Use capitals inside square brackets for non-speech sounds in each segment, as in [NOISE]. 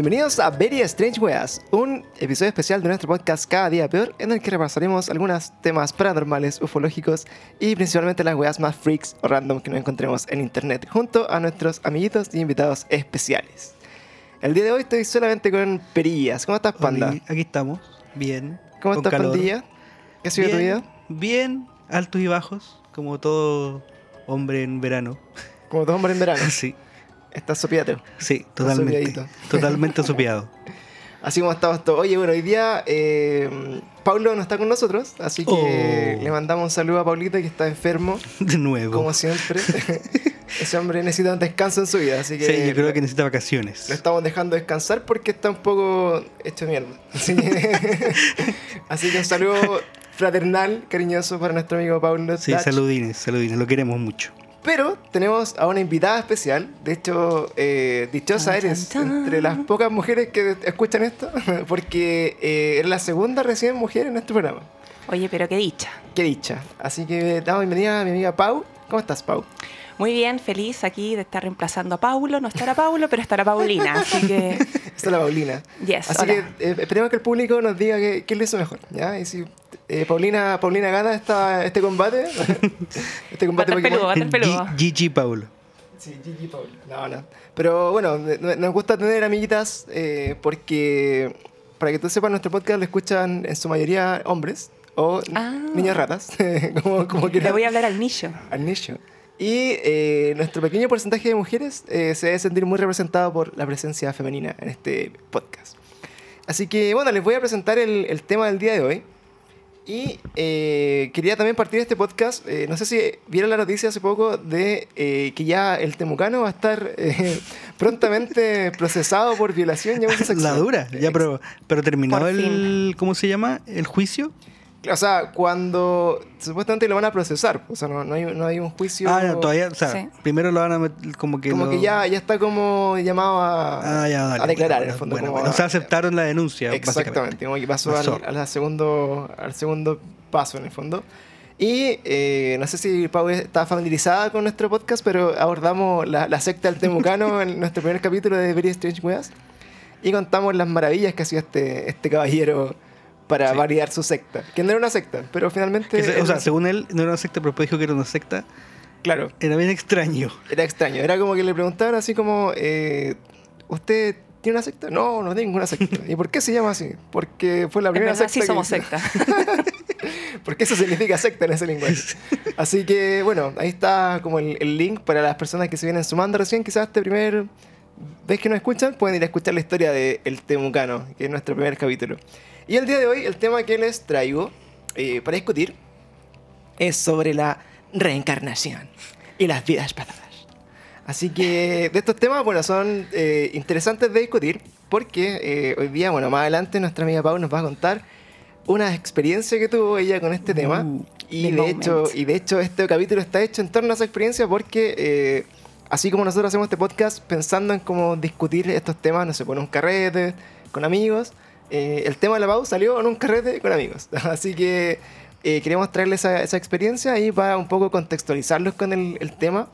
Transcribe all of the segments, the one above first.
Bienvenidos a Very Strange Weas, un episodio especial de nuestro podcast Cada Día Peor, en el que repasaremos algunos temas paranormales, ufológicos y principalmente las weas más freaks o random que nos encontremos en internet, junto a nuestros amiguitos y invitados especiales. El día de hoy estoy solamente con Perillas. ¿Cómo estás, Panda? Oli, aquí estamos, bien. ¿Cómo con estás, calor. Pandilla? ¿Qué ha sido bien, tu vida? Bien, altos y bajos, como todo hombre en verano. Como todo hombre en verano. [LAUGHS] sí, Estás sopiate. sí, totalmente. Totalmente sopeado. [LAUGHS] Así como estamos todos. Oye, bueno, hoy día eh, Paulo no está con nosotros, así que Oh. le mandamos un saludo a Paulita que está enfermo, [LAUGHS] De nuevo. como siempre. [LAUGHS] Ese hombre necesita un descanso en su vida, así que, Sí, yo creo que necesita vacaciones. lo estamos dejando descansar porque está un poco hecho mierda. Así que, así que un saludo fraternal, cariñoso para nuestro amigo Paulo. Sí, saludines, saludines, lo queremos mucho. Pero tenemos a una invitada especial. De hecho, eh, dichosa eres entre las pocas mujeres que escuchan esto, [LAUGHS] porque eh, eres la segunda recién mujer en nuestro programa. Oye, pero qué dicha. Qué dicha. Así que damos bienvenida a mi amiga Pau. ¿Cómo estás, Pau? Muy bien, feliz aquí de estar reemplazando a Paulo. No estará Paulo, pero estará Paulina. Así que, [LAUGHS] Esta es la Paulina. yes, Así hola. que eh, esperemos que el público nos diga qué, qué le hizo mejor. ¿ya? Y si eh, Paulina, Paulina gana esta, este combate, [LAUGHS] este combate va a estar peludo. G- GG Paulo. Sí, Gigi Paul. No, no. Pero bueno, nos gusta tener amiguitas eh, porque, para que tú sepas, nuestro podcast lo escuchan en su mayoría hombres o Ah. niñas ratas, [LAUGHS] como, como Le voy a hablar al nicho. al nicho. Y eh, nuestro pequeño porcentaje de mujeres eh, se debe sentir muy representado por la presencia femenina en este podcast. Así que bueno, les voy a presentar el, el tema del día de hoy. Y eh, quería también partir este podcast. eh, no sé si vieron la noticia hace poco de eh, que ya el temucano va a estar eh, [LAUGHS] prontamente procesado por violación y abuso sexual. La dura, ya, pero, pero terminó Por el. ¿Cómo se llama? ¿El juicio? O sea, cuando supuestamente lo van a procesar. O sea, no, no hay, no hay un juicio. Ah, no, todavía, o sea, Sí. primero lo van a meter como que. Como lo- que ya, ya está como llamado a, Ah, ya, dale, a declarar bueno, en el fondo. Bueno, como bueno, a- o sea, aceptaron la denuncia. Exactamente, como que pasó Pasó. al, a la segundo, al segundo paso en el fondo. Y eh, no sé si Pau está familiarizada con nuestro podcast, pero abordamos la, la secta del Temucano [LAUGHS] en nuestro primer capítulo de Very Strange Weas. Y contamos las maravillas que hacía este, este caballero para Sí. variar su secta. Que no era una secta, pero finalmente... Se- o sea, según él, no era una secta, pero después dijo que era una secta. Claro, Era bien extraño. era extraño. Era como que le preguntaban así como... eh, ¿Usted tiene una secta? No, no tengo ninguna secta. [LAUGHS] ¿Y por qué se llama así? Porque fue la En primera verdad secta sí somos que- secta. [LAUGHS] Porque eso significa secta en ese lenguaje. Así que, bueno, ahí está como el, el link para las personas que se vienen sumando recién. Quizás este primer vez que nos escuchan, pueden ir a escuchar la historia de El Temucano, que es nuestro primer capítulo. Y el día de hoy, el tema que les traigo eh, para discutir es sobre la reencarnación y las vidas pasadas. Así que de estos temas, bueno, son eh, interesantes de discutir porque eh, hoy día, bueno, más adelante nuestra amiga Pau nos va a contar una experiencia que tuvo ella con este tema. Uh, y, the de hecho, y de hecho este capítulo está hecho en torno a esa experiencia porque eh, así como nosotros hacemos este podcast pensando en cómo discutir estos temas, no sé, por un carrete, con amigos, eh, el tema de la Pau salió en un carrete con amigos. [LAUGHS] Así que eh, queremos traerles esa, esa experiencia y para un poco contextualizarlos con el, el tema,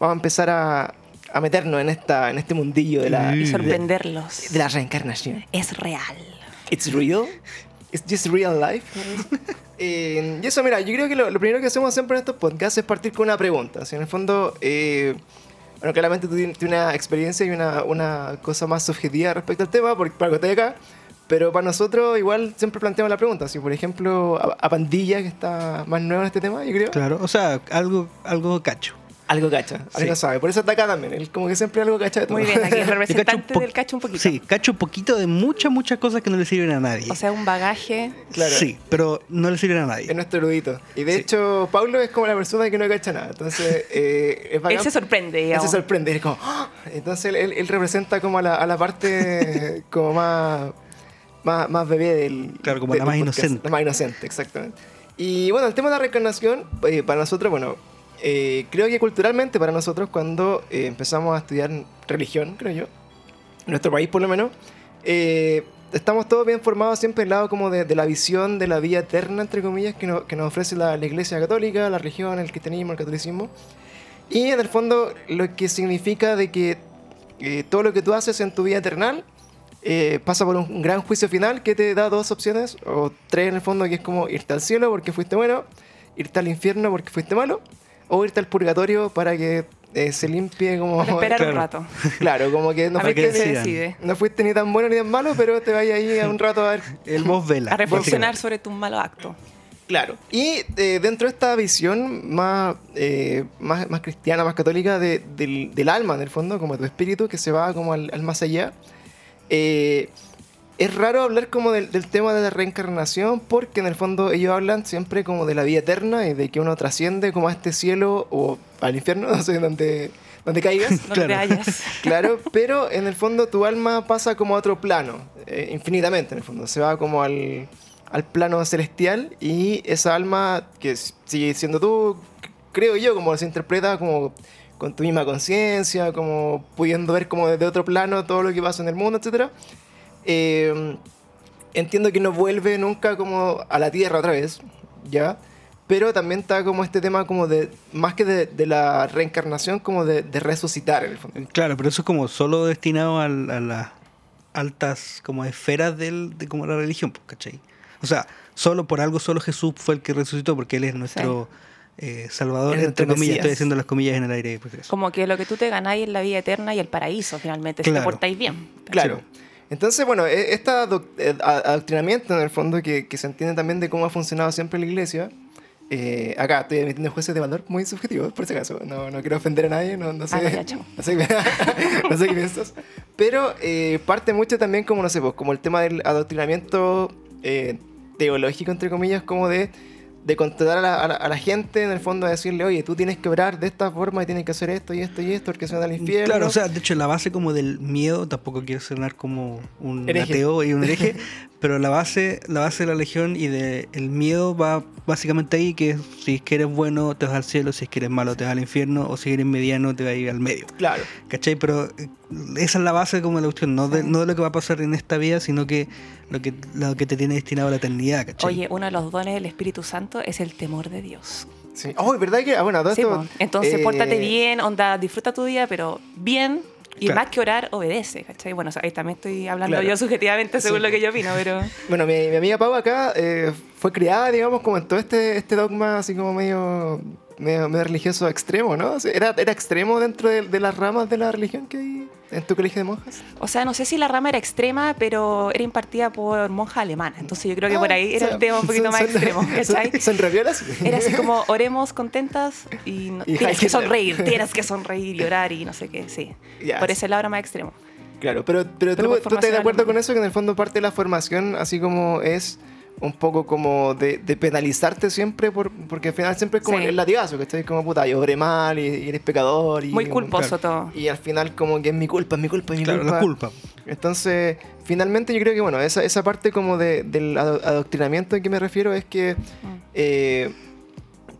vamos a empezar a, a meternos en, esta, en este mundillo de la, Y sorprenderlos. de la reencarnación. Es real. It's real. It's just real life. [LAUGHS] Eh, y eso, mira, yo creo que lo, lo primero que hacemos siempre en estos podcasts es partir con una pregunta. Si en el fondo, eh, bueno, claramente tú tienes una experiencia y una, una cosa más subjetiva respecto al tema, porque para que estés acá. Pero para nosotros, igual siempre planteamos la pregunta. Si, por ejemplo, a, a Pandilla, que está más nuevo en este tema, yo creo, Claro, o sea, algo, algo cacho. algo cacha, algo Sí. sabe. Por eso está acá también. Él, como que siempre algo cacha de todo. Muy bien, aquí el [LAUGHS] Yo cacho un representante del cacho un poquito. Sí, cacho un poquito de muchas, muchas cosas que no le sirven a nadie. O sea, un bagaje. Claro. Sí, pero no le sirven a Es nadie. nuestro erudito. Y de Sí. hecho, Pablo es como la persona que no cacha nada. Entonces, [LAUGHS] eh, es Él bacán. se sorprende, Él digamos. se sorprende. Es como, ¡Ah! Entonces, él, él representa como a la, a la parte [LAUGHS] como más, más, más bebé del. Claro, como del la más inocente. La más inocente, exactamente. Y bueno, el tema de la reencarnación, eh, para nosotros, bueno, eh, creo que culturalmente para nosotros, cuando eh, empezamos a estudiar religión, creo yo, en nuestro país por lo menos, eh, estamos todos bien formados siempre al lado como de, de la visión de la vida eterna, entre comillas, que, no- que nos ofrece la, la Iglesia Católica, la religión, el cristianismo, el catolicismo. Y en el fondo lo que significa de que eh, todo lo que tú haces en tu vida eternal eh, pasa por un gran juicio final que te da dos opciones, o tres en el fondo, que es como irte al cielo porque fuiste bueno, irte al infierno porque fuiste malo, o irte al purgatorio para que eh, se limpie como... Para esperar un [LAUGHS] claro, rato. Claro, como que no a fuiste, decidan. decide. no fuiste ni tan bueno ni tan malo, pero te vayas ahí a un rato a ver [LAUGHS] El voz vela. A reflexionar sobre tu malo acto. Claro. Y eh, dentro de esta visión más, eh, más, más cristiana, más católica de- del, del alma, en el fondo, como tu espíritu que se va como al, al más allá, eh, es raro hablar como del, del tema de la reencarnación porque en el fondo ellos hablan siempre como de la vida eterna y de que uno trasciende como a este cielo o al infierno, [LAUGHS] no sé, donde, donde caigas. [LAUGHS] No [LAUGHS] Claro. pero en el fondo tu alma pasa como a otro plano, eh, infinitamente en el fondo, se va como al, al plano celestial y esa alma que sigue siendo tú, creo yo, como se interpreta como con tu misma conciencia, como pudiendo ver como desde otro plano todo lo que pasa en el mundo, etc. entiendo que no vuelve nunca como a la tierra otra vez, ¿ya? Pero también está como este tema como de, más que de, de la reencarnación, como de, de resucitar en el fondo. Claro, pero eso es como solo destinado a, las altas como esferas del, de como la religión, pues, ¿cachai? O sea, solo por algo, solo Jesús fue el que resucitó, porque Él es nuestro eh, Salvador, entre nuestro comillas, estoy haciendo las comillas en el aire. Pues, eso. Como que lo que tú te ganáis es la vida eterna y el paraíso, finalmente, si Claro. te portáis bien. Claro. Entonces, bueno, este adoctrinamiento en el fondo que, que se entiende también de cómo ha funcionado siempre la iglesia. eh, acá estoy emitiendo jueces de valor muy subjetivos, por si acaso. No, no quiero ofender a nadie, no, no sé. Ah, ya, chao. [LAUGHS] no sé, [LAUGHS] no sé qué piensas. Pero eh, parte mucho también como, no sé, pues, como el tema del adoctrinamiento eh, teológico, entre comillas, como de, de controlar a la, a la- a la gente, en el fondo, a decirle, oye, tú tienes que obrar de esta forma y tienes que hacer esto y esto y esto, porque se van al infierno. Claro, o sea, de hecho, la base como del miedo, tampoco quiero sonar como un Hereje. ateo y un hereje, [LAUGHS] pero la base, la base de la legión y del el miedo va básicamente ahí, que si es que eres bueno te vas al cielo, si es que eres malo te vas al infierno, o si eres mediano te vas a ir al medio. Claro. ¿Cachai? Pero eh, esa es la base como de la cuestión, no de, no de lo que va a pasar en esta vida, sino que lo que, lo que te tiene destinado a la eternidad, ¿cachai? Oye, uno de los dones del Espíritu Santo es el temor de Dios. Sí. Oh, ¿verdad que? Ah, bueno, todo Sí, esto. Entonces, eh, pórtate bien, onda, disfruta tu día, pero bien. Y Claro. más que orar, obedece, ¿cachai? Bueno, o sea, ahí también estoy hablando Claro. yo subjetivamente según Sí. lo que yo opino, pero... [LAUGHS] Bueno, mi, mi amiga Pau acá eh, fue criada, digamos, como en todo este, este dogma así como medio, medio, medio religioso extremo, ¿no? O sea, ¿Era, era extremo dentro de, de las ramas de la religión que hay en tu colegio de monjas? O sea, no sé si la rama era extrema, pero era impartida por monjas alemanas. Entonces yo creo que Ah, por ahí o era sea, el tema un poquito son- más son- extremo, ¿cachai? ¿Son, raviolas? Era así como, [LAUGHS] oremos contentas y, no- Y tienes que sonreír, [LAUGHS] tienes que sonreír y orar y no sé qué, sí. Ya, Por ese lado era más extremo. Claro, pero, pero, Pero tú, tú estás de acuerdo alemana. con eso, que en el fondo parte de la formación, así como es un poco como de, de penalizarte siempre, por, porque al final siempre es como Sí. el latigazo, que estoy como puta, yo obré mal y, y eres pecador. Y, Muy culposo todo. Y al final como que es mi culpa, es mi culpa, es mi claro, culpa. la culpa. Entonces, finalmente yo creo que, bueno, esa, esa parte como de- del ado- adoctrinamiento en que me refiero es que Mm. eh,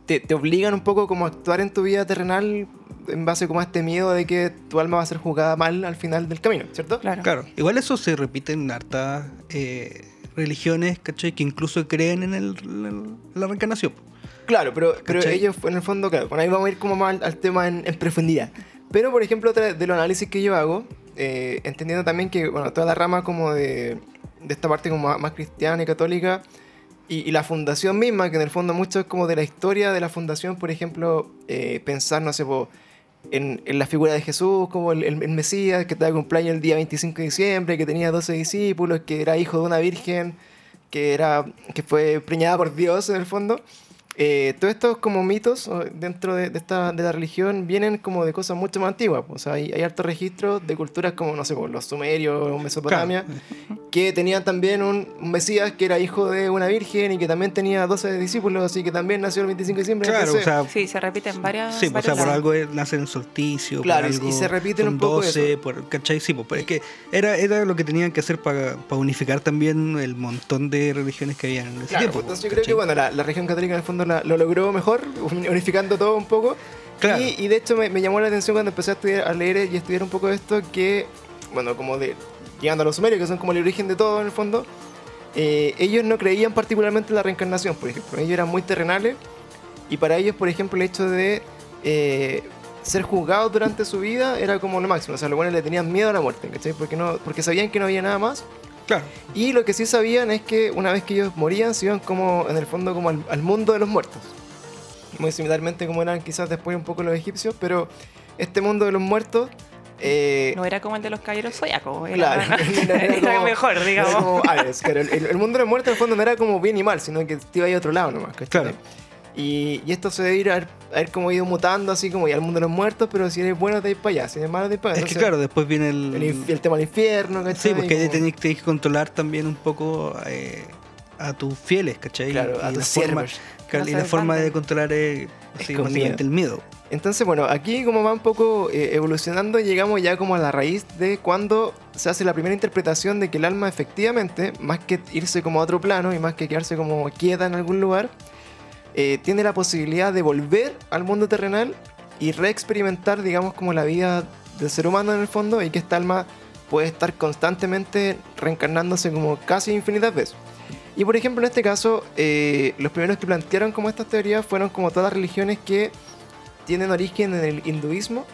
te, te obligan un poco como a actuar en tu vida terrenal en base como a este miedo de que tu alma va a ser juzgada mal al final del camino, ¿cierto? Claro. Claro, igual eso se repite en hartas eh, religiones, ¿cachai? Que incluso creen en el- la reencarnación. Claro, pero, pero ellos en el fondo, claro, bueno, ahí vamos a ir como más al, al tema en, en profundidad. Pero, por ejemplo, otra de los análisis que yo hago, eh, entendiendo también que, bueno, toda la rama como de, de esta parte como más, más cristiana y católica, y, y la fundación misma, que en el fondo mucho es como de la historia de la fundación, por ejemplo, eh, pensar, no sé, po, en, en la figura de Jesús, como el, el- el Mesías, que estaba cumpleaños el día 25 de diciembre, que tenía 12 discípulos, que era hijo de una virgen, que, era, que fue preñada por Dios en el fondo. Eh, todos estos como mitos dentro de, de esta, de la religión vienen como de cosas mucho más antiguas. pues, O sea, hay, hay hartos registros de culturas como, no sé, pues, los sumerios, Mesopotamia, que tenían también un, un Mesías que era hijo de una virgen y que también tenía 12 discípulos y que también nació el 25 de diciembre. Claro, o sea, Sí, se repiten varias. Sí, pues, o sea, por algo es- nace en solsticio. por Claro, y- algo y se repiten un poco 12, eso. por, ¿cachai? Sí, pues, pero es que era, era lo que tenían que hacer para unificar también el montón de religiones que habían en ese Claro, tiempo. pues, entonces yo ¿cachai? creo que bueno, la, la región católica en el fondo la- lo logró mejor, [LAUGHS] unificando todo un poco. Claro. Y, y de hecho me, me llamó la atención cuando empecé a, estudiar, a leer y estudiar un poco esto, que, bueno, como de llegando a los sumerios, que son como el origen de todo en el fondo, eh, ellos no creían particularmente en la reencarnación, por ejemplo. Ellos eran muy terrenales y para ellos, por ejemplo, el hecho de eh, ser juzgados durante su vida era como lo máximo. O sea, los buenos le tenían miedo a la muerte, ¿cachai? Porque, no, porque sabían que no había nada más. Claro. Y lo que sí sabían es que una vez que ellos morían, se iban como, en el fondo, como al, al mundo de los muertos. Muy similarmente como eran quizás después un poco los egipcios, pero este mundo de los muertos... eh, No era como el de los caballeros zodiacos. Claro, [LAUGHS] Era, [LAUGHS] no era [LAUGHS] era como- mejor, era digamos. como Hades, claro. el, mundo de los muertos en el fondo no era como bien y mal, sino que te iba a otro lado nomás. ¿cachai? Claro. Y, y esto se debe ir a haber, haber como ido mutando así como ya al mundo de los muertos, pero si eres bueno te ir para allá, si eres malo te ir para allá. Es que claro, después viene el... el, el tema del infierno, ¿cachai? Sí, porque ahí Como- tenés, tenés que controlar también un poco eh, a tus fieles, ¿cachai? Claro, a y tus la forma, siervos. y la forma de controlar es, Es sí, el miedo. Entonces, bueno, aquí como va un poco eh, evolucionando, llegamos ya como a la raíz de cuando se hace la primera interpretación de que el alma efectivamente, más que irse como a otro plano y más que quedarse como quieta en algún lugar, eh, tiene la posibilidad de volver al mundo terrenal y reexperimentar, digamos, como la vida del ser humano en el fondo y que esta alma puede estar constantemente reencarnándose como casi infinitas veces. Y por ejemplo, en este caso, eh, los primeros que plantearon como estas teorías fueron como todas las religiones que tienen origen en el hinduismo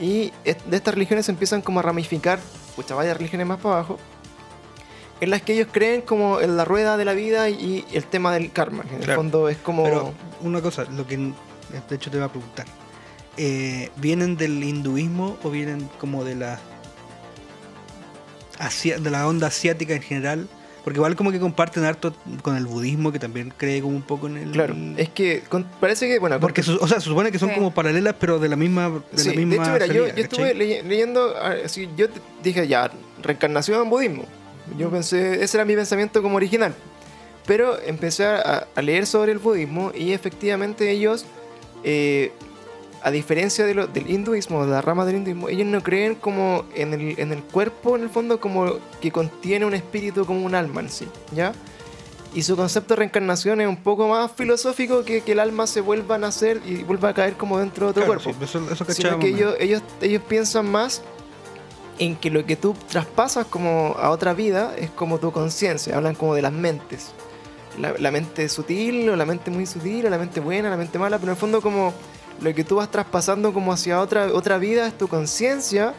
y de estas religiones empiezan como a ramificar, pucha, varias religiones más para abajo, en las que ellos creen como en la rueda de la vida y el tema del karma, que en el Claro. fondo es como... Pero una cosa, lo que de hecho te iba a preguntar. eh, ¿Vienen del hinduismo o vienen como de la asia- de la onda asiática en general? Porque igual como que comparten harto con el budismo, que también cree como un poco en el... Claro, es que con- parece que, bueno, Porque, su- o sea, se supone que son Sí. como paralelas, pero de la misma, de Sí, la misma de hecho, mira, yo, salida, yo estuve ¿cachai? leye- leyendo, ah, así, yo dije ya, reencarnación en budismo. Yo pensé, ese era mi pensamiento como original. Pero empecé a, a leer sobre el budismo y efectivamente ellos, eh, a diferencia de lo- del hinduismo, de la rama del hinduismo, ellos no creen como en el, en el cuerpo, en el fondo, como que contiene un espíritu como un alma en sí, ¿ya? Y su concepto de reencarnación es un poco más filosófico que que el alma se vuelva a nacer y vuelva a caer como dentro de otro Claro, cuerpo sí, eso, eso sino que ellos, ellos, ellos piensan más en que lo que tú traspasas como a otra vida es como tu conciencia, hablan como de las mentes. La, la mente sutil o la mente muy sutil o la mente buena, la mente mala, pero en el fondo como lo que tú vas traspasando como hacia otra, otra vida es tu conciencia,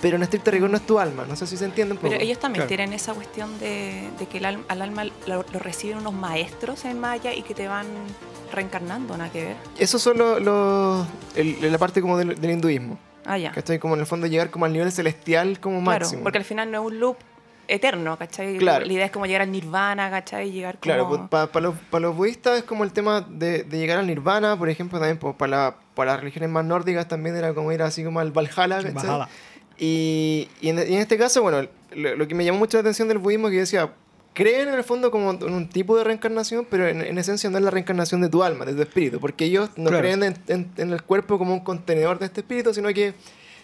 pero en estricto rigor no es tu alma, no sé si se entiende un poco. Pero ellos también Claro. tienen esa cuestión de, de que el al, al alma lo, lo reciben unos maestros en Maya y que te van reencarnando, nada que ver. Eso son los- los- el- la parte como del, del hinduismo, Ah, ya. estoy como en el fondo llegar como al nivel celestial como Claro, máximo. porque al final no es un loop eterno, ¿cachai? Claro. La idea es como llegar al nirvana, ¿cachai? Llegar como... Claro, para los, pa los budistas es como el tema de, de llegar al nirvana, por ejemplo, también para la, pa las religiones más nórdicas también era como ir así como al Valhalla, ¿cachai? Valhalla. Y, y en, y en este caso, bueno, lo, lo que me llamó mucho la atención del budismo es que yo decía, creen en el fondo como en un tipo de reencarnación, pero en, en esencia no es la reencarnación de tu alma, de tu espíritu, porque ellos no Claro. creen en, en- en el cuerpo como un contenedor de este espíritu, sino que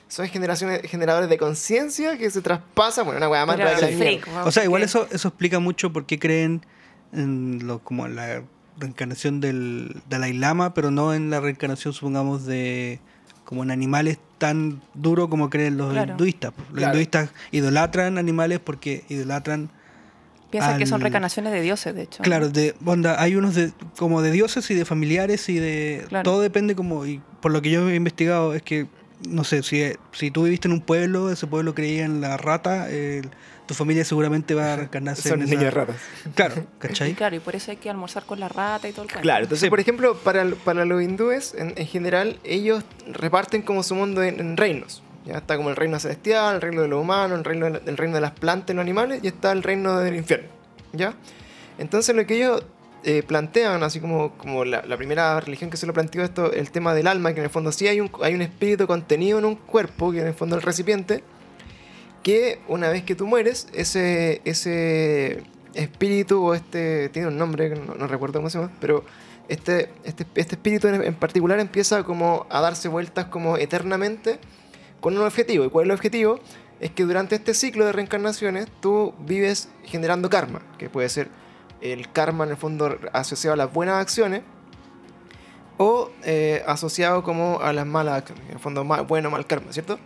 son generaciones, generadores de conciencia que se traspasan, bueno, una weá más sí, O sea, igual eso, eso explica mucho por qué creen en lo, como en la reencarnación del Dalai Lama, pero no en la reencarnación, supongamos, de como en animales tan duro como creen los Claro. hinduistas. Los Claro. hinduistas idolatran animales porque idolatran, Piensan que son al- reencarnaciones de dioses, de hecho. claro, de onda, hay unos de como de dioses y de familiares y de Claro. todo depende como y por lo que yo he investigado es que no sé, si, si tú viviste en un pueblo, ese pueblo creía en la rata, tu familia seguramente va a reencarnarse Son en esa- niños ratas. Claro, Y ¿cachai? claro, y por eso hay que almorzar con la rata y todo el cuento. Claro, entonces, Sí. por ejemplo, para, para los hindúes, en, en general, ellos reparten como su mundo en, en reinos. Ya está como el reino celestial, el reino de los humanos, el reino de, el reino de las plantas y los animales, y está el reino del infierno. ¿Ya? Entonces, lo que ellos eh, plantean, así como, como la, la primera religión que se lo planteó esto, el tema del alma, que en el fondo sí hay un, hay un espíritu contenido en un cuerpo, que en el fondo es el recipiente, que una vez que tú mueres, ese, ese espíritu o este, tiene un nombre, no, no recuerdo cómo se llama, pero este, este, este espíritu en, en particular empieza como a darse vueltas como eternamente con un objetivo. ¿Y cuál es el objetivo? Es que durante este ciclo de reencarnaciones tú vives generando karma, que puede ser el karma en el fondo asociado a las buenas acciones o eh, asociado como a las malas acciones, en el fondo ma- bueno mal karma, ¿cierto?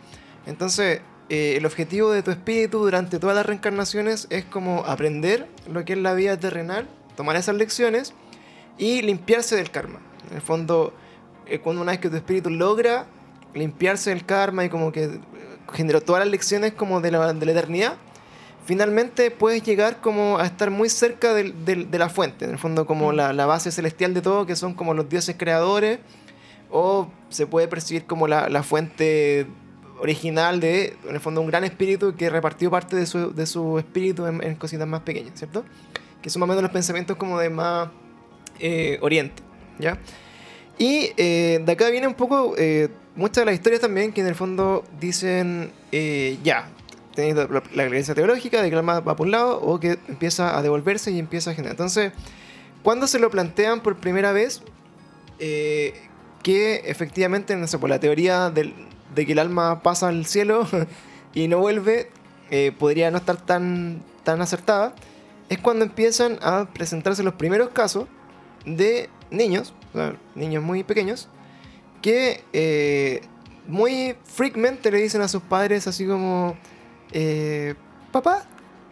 Entonces, eh, el objetivo de tu espíritu durante todas las reencarnaciones es como aprender lo que es la vida terrenal, tomar esas lecciones y limpiarse del karma. En el fondo, eh, cuando una vez que tu espíritu logra limpiarse el karma y como que generó todas las lecciones como de la, de la eternidad, finalmente puedes llegar como a estar muy cerca del- del- de la fuente, en el fondo como Mm. la, la base celestial de todo, que son como los dioses creadores, o se puede percibir como la, la fuente original de, en el fondo, un gran espíritu que repartió parte de su, de su espíritu en, en cositas más pequeñas, ¿cierto? Que son más o menos los pensamientos como de más eh, oriente, ¿ya? Y eh, de acá viene un poco eh, muchas de las historias también que en el fondo dicen, eh, ya, tenéis la, creencia teológica de que el alma va por un lado o que empieza a devolverse y empieza a generar. Entonces, cuando se lo plantean por primera vez, eh, que efectivamente, no sé, por la teoría del- de que el alma pasa al cielo [LAUGHS] y no vuelve, eh, podría no estar tan, tan acertada, es cuando empiezan a presentarse los primeros casos de niños, o sea, niños muy pequeños, que eh, muy freakmente le dicen a sus padres así como, eh, papá,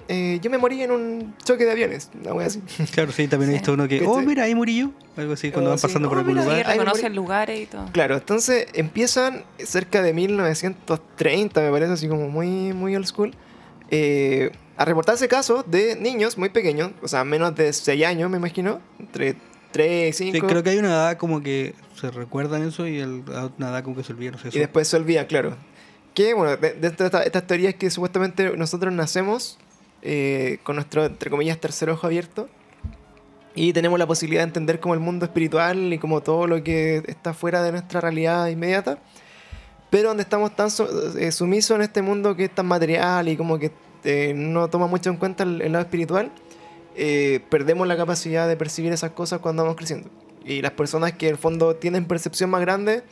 eh, yo me morí en un choque de aviones, una wea así. [LAUGHS] Claro, sí, también he visto uno que, oh, mira, ahí morí yo. Algo así, cuando Oh, van sí. pasando por Oh, algún mira, Y lugar. Ay, reconocen lugares y todo. Claro, entonces empiezan cerca de 1930, me parece, así como muy, muy old school, eh, a reportarse casos de niños muy pequeños, o sea, menos de 6 años, me imagino, entre 3 y 5. Sí, creo que hay una edad como que se recuerdan eso y el, una edad como que se olvida, no sé. Y después se olvida, claro. Que, bueno, de- dentro de esta- estas teorías que supuestamente nosotros nacemos eh, con nuestro, entre comillas, tercer ojo abierto. Y tenemos la posibilidad de entender como el mundo espiritual y como todo lo que está fuera de nuestra realidad inmediata. Pero donde estamos tan eh, sumisos en este mundo que es tan material y como que eh, no toma mucho en cuenta el, el lado espiritual, eh, perdemos la capacidad de percibir esas cosas cuando vamos creciendo. Y las personas que en el fondo tienen percepción más grande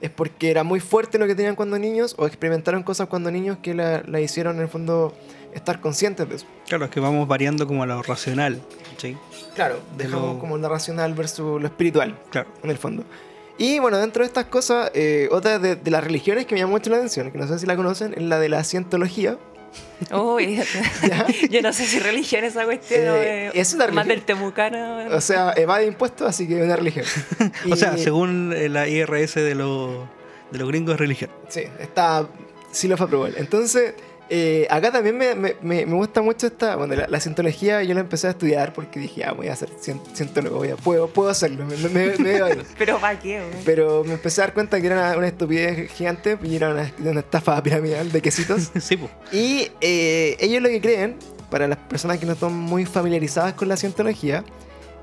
es porque era muy fuerte lo que tenían cuando niños o experimentaron cosas cuando niños que la, la hicieron en el fondo estar conscientes de eso. Claro, es que vamos variando como a lo racional. ¿sí? Claro, De dejamos lo- como lo racional versus lo espiritual, Claro. en el fondo. Y bueno, dentro de estas cosas, eh, otra de, de las religiones que me llama mucho la atención, que no sé si la conocen, es la de la cientología. Uy, [LAUGHS] [LAUGHS] yo no sé si religión es esa cuestión. Eh, o, eh, es una Más religión. del temucano. O sea, evade impuestos, así que es una religión. [LAUGHS] O sea, según eh, la IRS de, los de los gringos es religión. Sí, está. Sí lo fue aprobado. Entonces, eh, acá también me, me, me- gusta mucho esta. Bueno, la, la cientología yo la empecé a estudiar porque dije, ah, voy a ser cientólogo, voy a- puedo, puedo hacerlo, me, me, me- me veo ahí. [LAUGHS] Pero ¿para qué? güey? Pero me empecé a dar cuenta que era una, una estupidez gigante y era una, una estafa piramidal de quesitos. [LAUGHS] sí, pues. Y eh, ellos lo que creen, para las personas que no están muy familiarizadas con la cientología,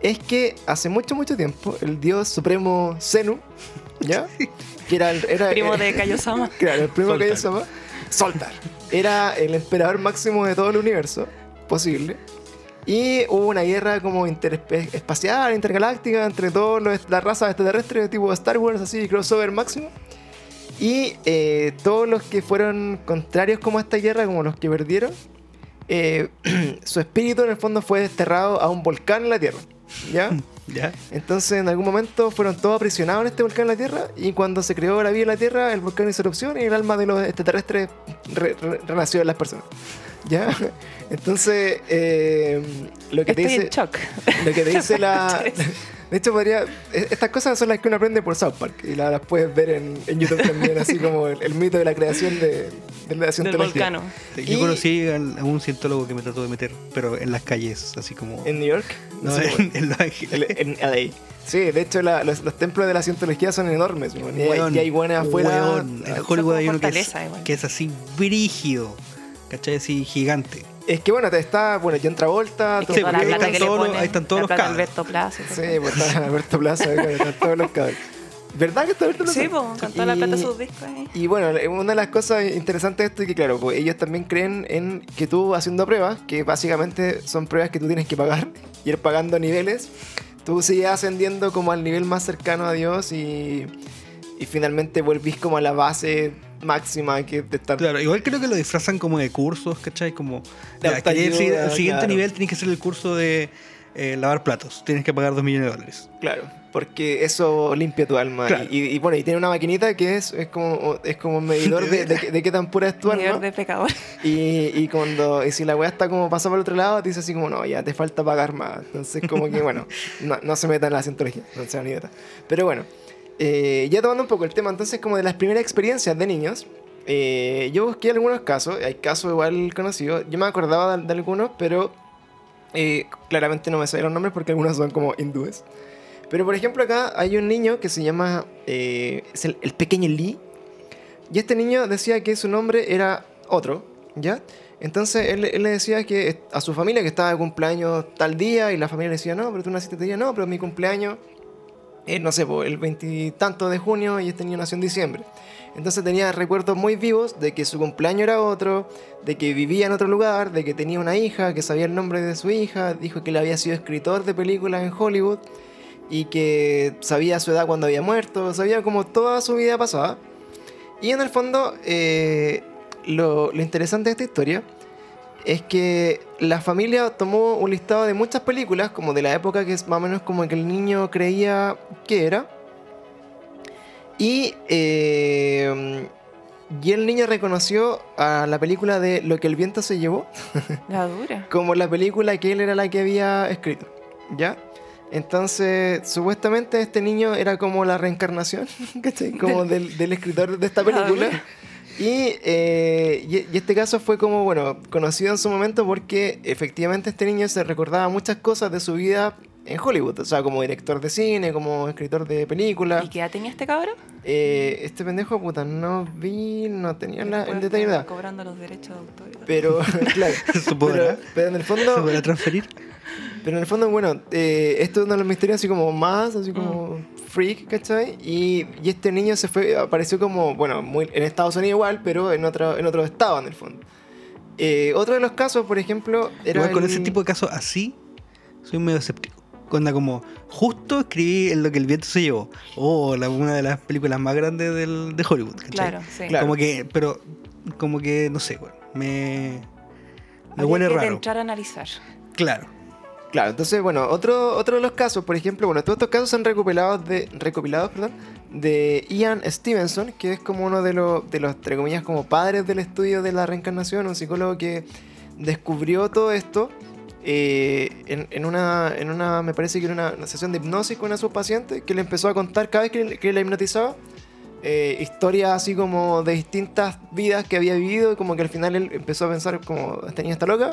es que hace mucho, mucho tiempo el dios supremo Zenu, ¿ya? [LAUGHS] Que era el, era, Primo de Kaiosama. Claro, el primo que Soltar. llama Soltar. Era el emperador máximo de todo el universo posible. Y hubo una guerra como interespacial, intergaláctica, entre todas las razas extraterrestres, tipo Star Wars, así, crossover máximo. Y eh, todos los que fueron contrarios como a esta guerra, como los que perdieron, eh, [CLEARS THROAT] su espíritu en el fondo fue desterrado a un volcán en la Tierra. ¿Ya? [LAUGHS] ¿Ya? Entonces, en algún momento fueron todos aprisionados en este volcán en la Tierra. Y cuando se creó la vida en la Tierra, el volcán hizo erupción y el alma de los extraterrestres re- re- renació en las personas. ¿Ya? [LAUGHS] Entonces, eh, lo que te en dice. shock. Lo que te [LAUGHS] dice la. De hecho, podría. e- Estas cosas son las que uno aprende por South Park. Y la- las puedes ver en, en YouTube también, así como el, el mito de la creación de, de la Del volcano. Yo conocí a un cientólogo que me trató de meter, pero en las calles, así como. En New York. no, sé, en, en Los Ángeles. El- en LA. Sí, de hecho la- los, los templos de la cientología son enormes. weón. Y, hay- Weón, y hay buenas afuera. weón, en Hollywood hay uno que es, igual. que es así brígido. ¿Cachai? Así gigante. Es que bueno, está bueno, John Travolta, Es que ahí están todos ahí están todos los cabros. Alberto Plaza. y Sí, pues está Alberto Plaza, están todos los cabros. ¿Verdad que está Alberto Plaza? Sí, pues, con toda la Y- plata de sus discos ahí. Y bueno, una de las cosas interesantes de esto es que, claro, pues ellos también creen en que tú haciendo pruebas, que básicamente son pruebas que tú tienes que pagar, [LAUGHS] ir pagando niveles, tú sigues ascendiendo como al nivel más cercano a Dios y, y finalmente volvís como a la base máxima que te está... Claro, igual creo que lo disfrazan como de cursos, ¿cachai? Como. De ya, autoayuda, el siguiente claro. nivel tienes que hacer el curso de eh, lavar platos. Tienes que pagar dos millones de dólares. Claro, porque eso limpia tu alma. Claro. Y, y bueno, y tiene una maquinita que es, es como es como un medidor [LAUGHS] de, de, de qué tan pura es tu Medidor alma. de pecador. Y, y cuando y si la weá está como pasa por el otro lado, te dice así como, no, ya te falta pagar más. Entonces, como que bueno, no, no se metan en la cientología, no sean idiotas. Pero bueno, eh, ya tomando un poco el tema entonces como de las primeras experiencias de niños, eh, yo busqué algunos casos, hay casos igual conocidos, yo me acordaba de, de algunos, pero eh, claramente no me sabía los nombres porque algunos son como hindúes. Pero por ejemplo acá hay un niño que se llama, eh, es el, el pequeño Lee, y este niño decía que su nombre era otro, ¿ya? Entonces él, él le decía que a su familia que estaba de cumpleaños tal día y la familia le decía, no, pero tú naciste este día, no, pero mi cumpleaños es, no sé, el veintitanto de junio y este niño nació en diciembre. Entonces tenía recuerdos muy vivos de que su cumpleaños era otro, de que vivía en otro lugar, de que tenía una hija, que sabía el nombre de su hija, dijo que él había sido escritor de películas en Hollywood y que sabía su edad cuando había muerto, sabía como toda su vida pasada. Y en el fondo, eh, lo, lo interesante de esta historia es que la familia tomó un listado de muchas películas, como de la época que es más o menos como que el niño creía que era. Y, eh, y el niño reconoció a la película de Lo que el viento se llevó [LAUGHS] La dura. como la película que él era la que había escrito. ¿Ya? Entonces, supuestamente este niño era como la reencarnación, [LAUGHS] ¿cachai? Como [LAUGHS] del, del escritor de esta película. Y, eh, y, y este caso fue como, bueno, conocido en su momento porque efectivamente este niño se recordaba muchas cosas de su vida en Hollywood. O sea, como director de cine, como escritor de películas. ¿Y qué edad tenía este cabrón? Eh, este pendejo, puta, no vi, no tenía la, el Después detalle edad. Cobrando los derechos de autor. Pero, [LAUGHS] claro. ¿Se podrá? Pero, pero en el ¿Se fondo, podrá transferir? Pero en el fondo, bueno, eh, esto es uno de los misterios así como más, así como freak, ¿cachai? Y, y este niño se fue, apareció como, bueno, muy, en Estados Unidos igual, pero en otro, en otro estado en el fondo. Eh, otro de los casos, por ejemplo, era. Igual con el- ese tipo de casos así, soy medio escéptico. Cuando como, justo escribí en lo que el viento se llevó. O la, una de las películas más grandes del, de Hollywood, ¿cachai? Claro, sí. Claro. Como que, pero, como que, no sé, weón, me... Me Habría huele que raro. entrar a analizar. Claro. Claro, entonces, bueno, otro, otro de los casos, por ejemplo, bueno, todos estos casos son recopilados de, recopilados, de Ian Stevenson, que es como uno de los, de los, entre comillas, como padres del estudio de la reencarnación, un psicólogo que descubrió todo esto eh, en, en una, en una, me parece que era una, sesión de hipnosis con una de sus pacientes, que le empezó a contar cada vez que, que la hipnotizaba, eh, historias así como de distintas vidas que había vivido, como que al final él empezó a pensar como, esta niña está loca.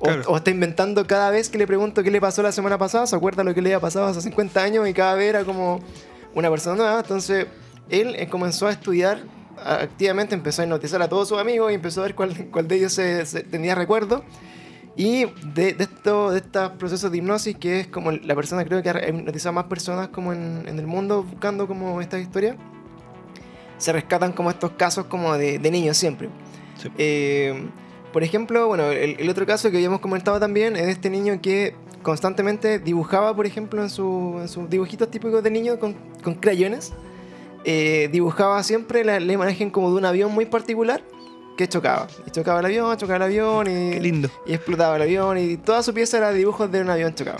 O, Claro. o está inventando cada vez que le pregunto qué le pasó la semana pasada, se acuerda lo que le había pasado hace 50 años y cada vez era como una persona nueva. Entonces, él comenzó a estudiar activamente, empezó a hipnotizar a todos sus amigos y empezó a ver cuál, cuál de ellos se, se- tenía recuerdo. Y de, de, esto, de estos procesos de hipnosis, que es como la persona creo que ha hipnotizado más personas como en, en el mundo buscando como esta historia, se rescatan como estos casos como de, de niños siempre. Sí. Eh, por ejemplo, bueno, el, el otro caso que habíamos comentado también es de este niño que constantemente dibujaba, por ejemplo, en, su- en sus dibujitos típicos de niño con, con crayones. eh, dibujaba siempre la, la imagen como de un avión muy particular que chocaba. Y chocaba el avión, chocaba el avión y, Qué lindo. y explotaba el avión y toda su pieza era dibujos de un avión chocado.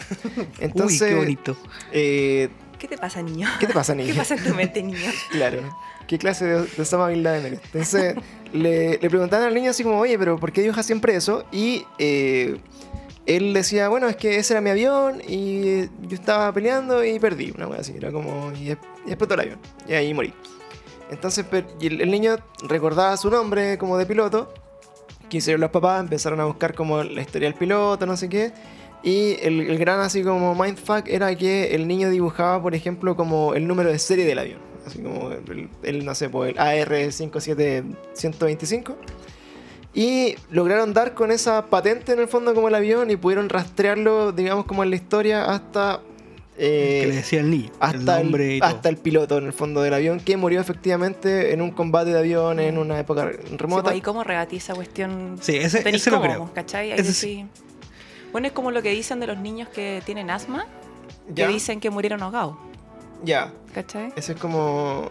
Entonces, [LAUGHS] Uy, qué bonito. eh, ¿Qué te pasa, niño? ¿qué te pasa, niño? [LAUGHS] ¿Qué pasa en tu mente, niño? [LAUGHS] Claro. ¿Qué clase de, de Osama Bin Laden? Entonces, le, le preguntaban al niño así como, oye, pero ¿por qué dibujas siempre eso? Y eh, él decía, bueno, es que ese era mi avión y yo estaba peleando y perdí, una cosa así. Era como, y, y explotó el avión. Y ahí morí. Entonces, y el, el niño recordaba su nombre como de piloto. Que hicieron los papás, empezaron a buscar como la historia del piloto, no sé qué. Y el, el gran así como mindfuck era que el niño dibujaba, por ejemplo, como el número de serie del avión. Así como el, el, no sé, pues el AR57125. Y lograron dar con esa patente en el fondo como el avión y pudieron rastrearlo, digamos, como en la historia hasta... eh, que le decía el niño. hasta el hasta piloto en el fondo del avión que murió efectivamente en un combate de avión en una época Sí, remota. pues, ¿Y cómo rebatí esa cuestión? Sí, ese, ese lo cómo, creo. ¿cachai? Ahí Ese sí. Bueno, es como lo que dicen de los niños que tienen asma, ya, que dicen que murieron ahogados, ya, ¿cachai? ese es como...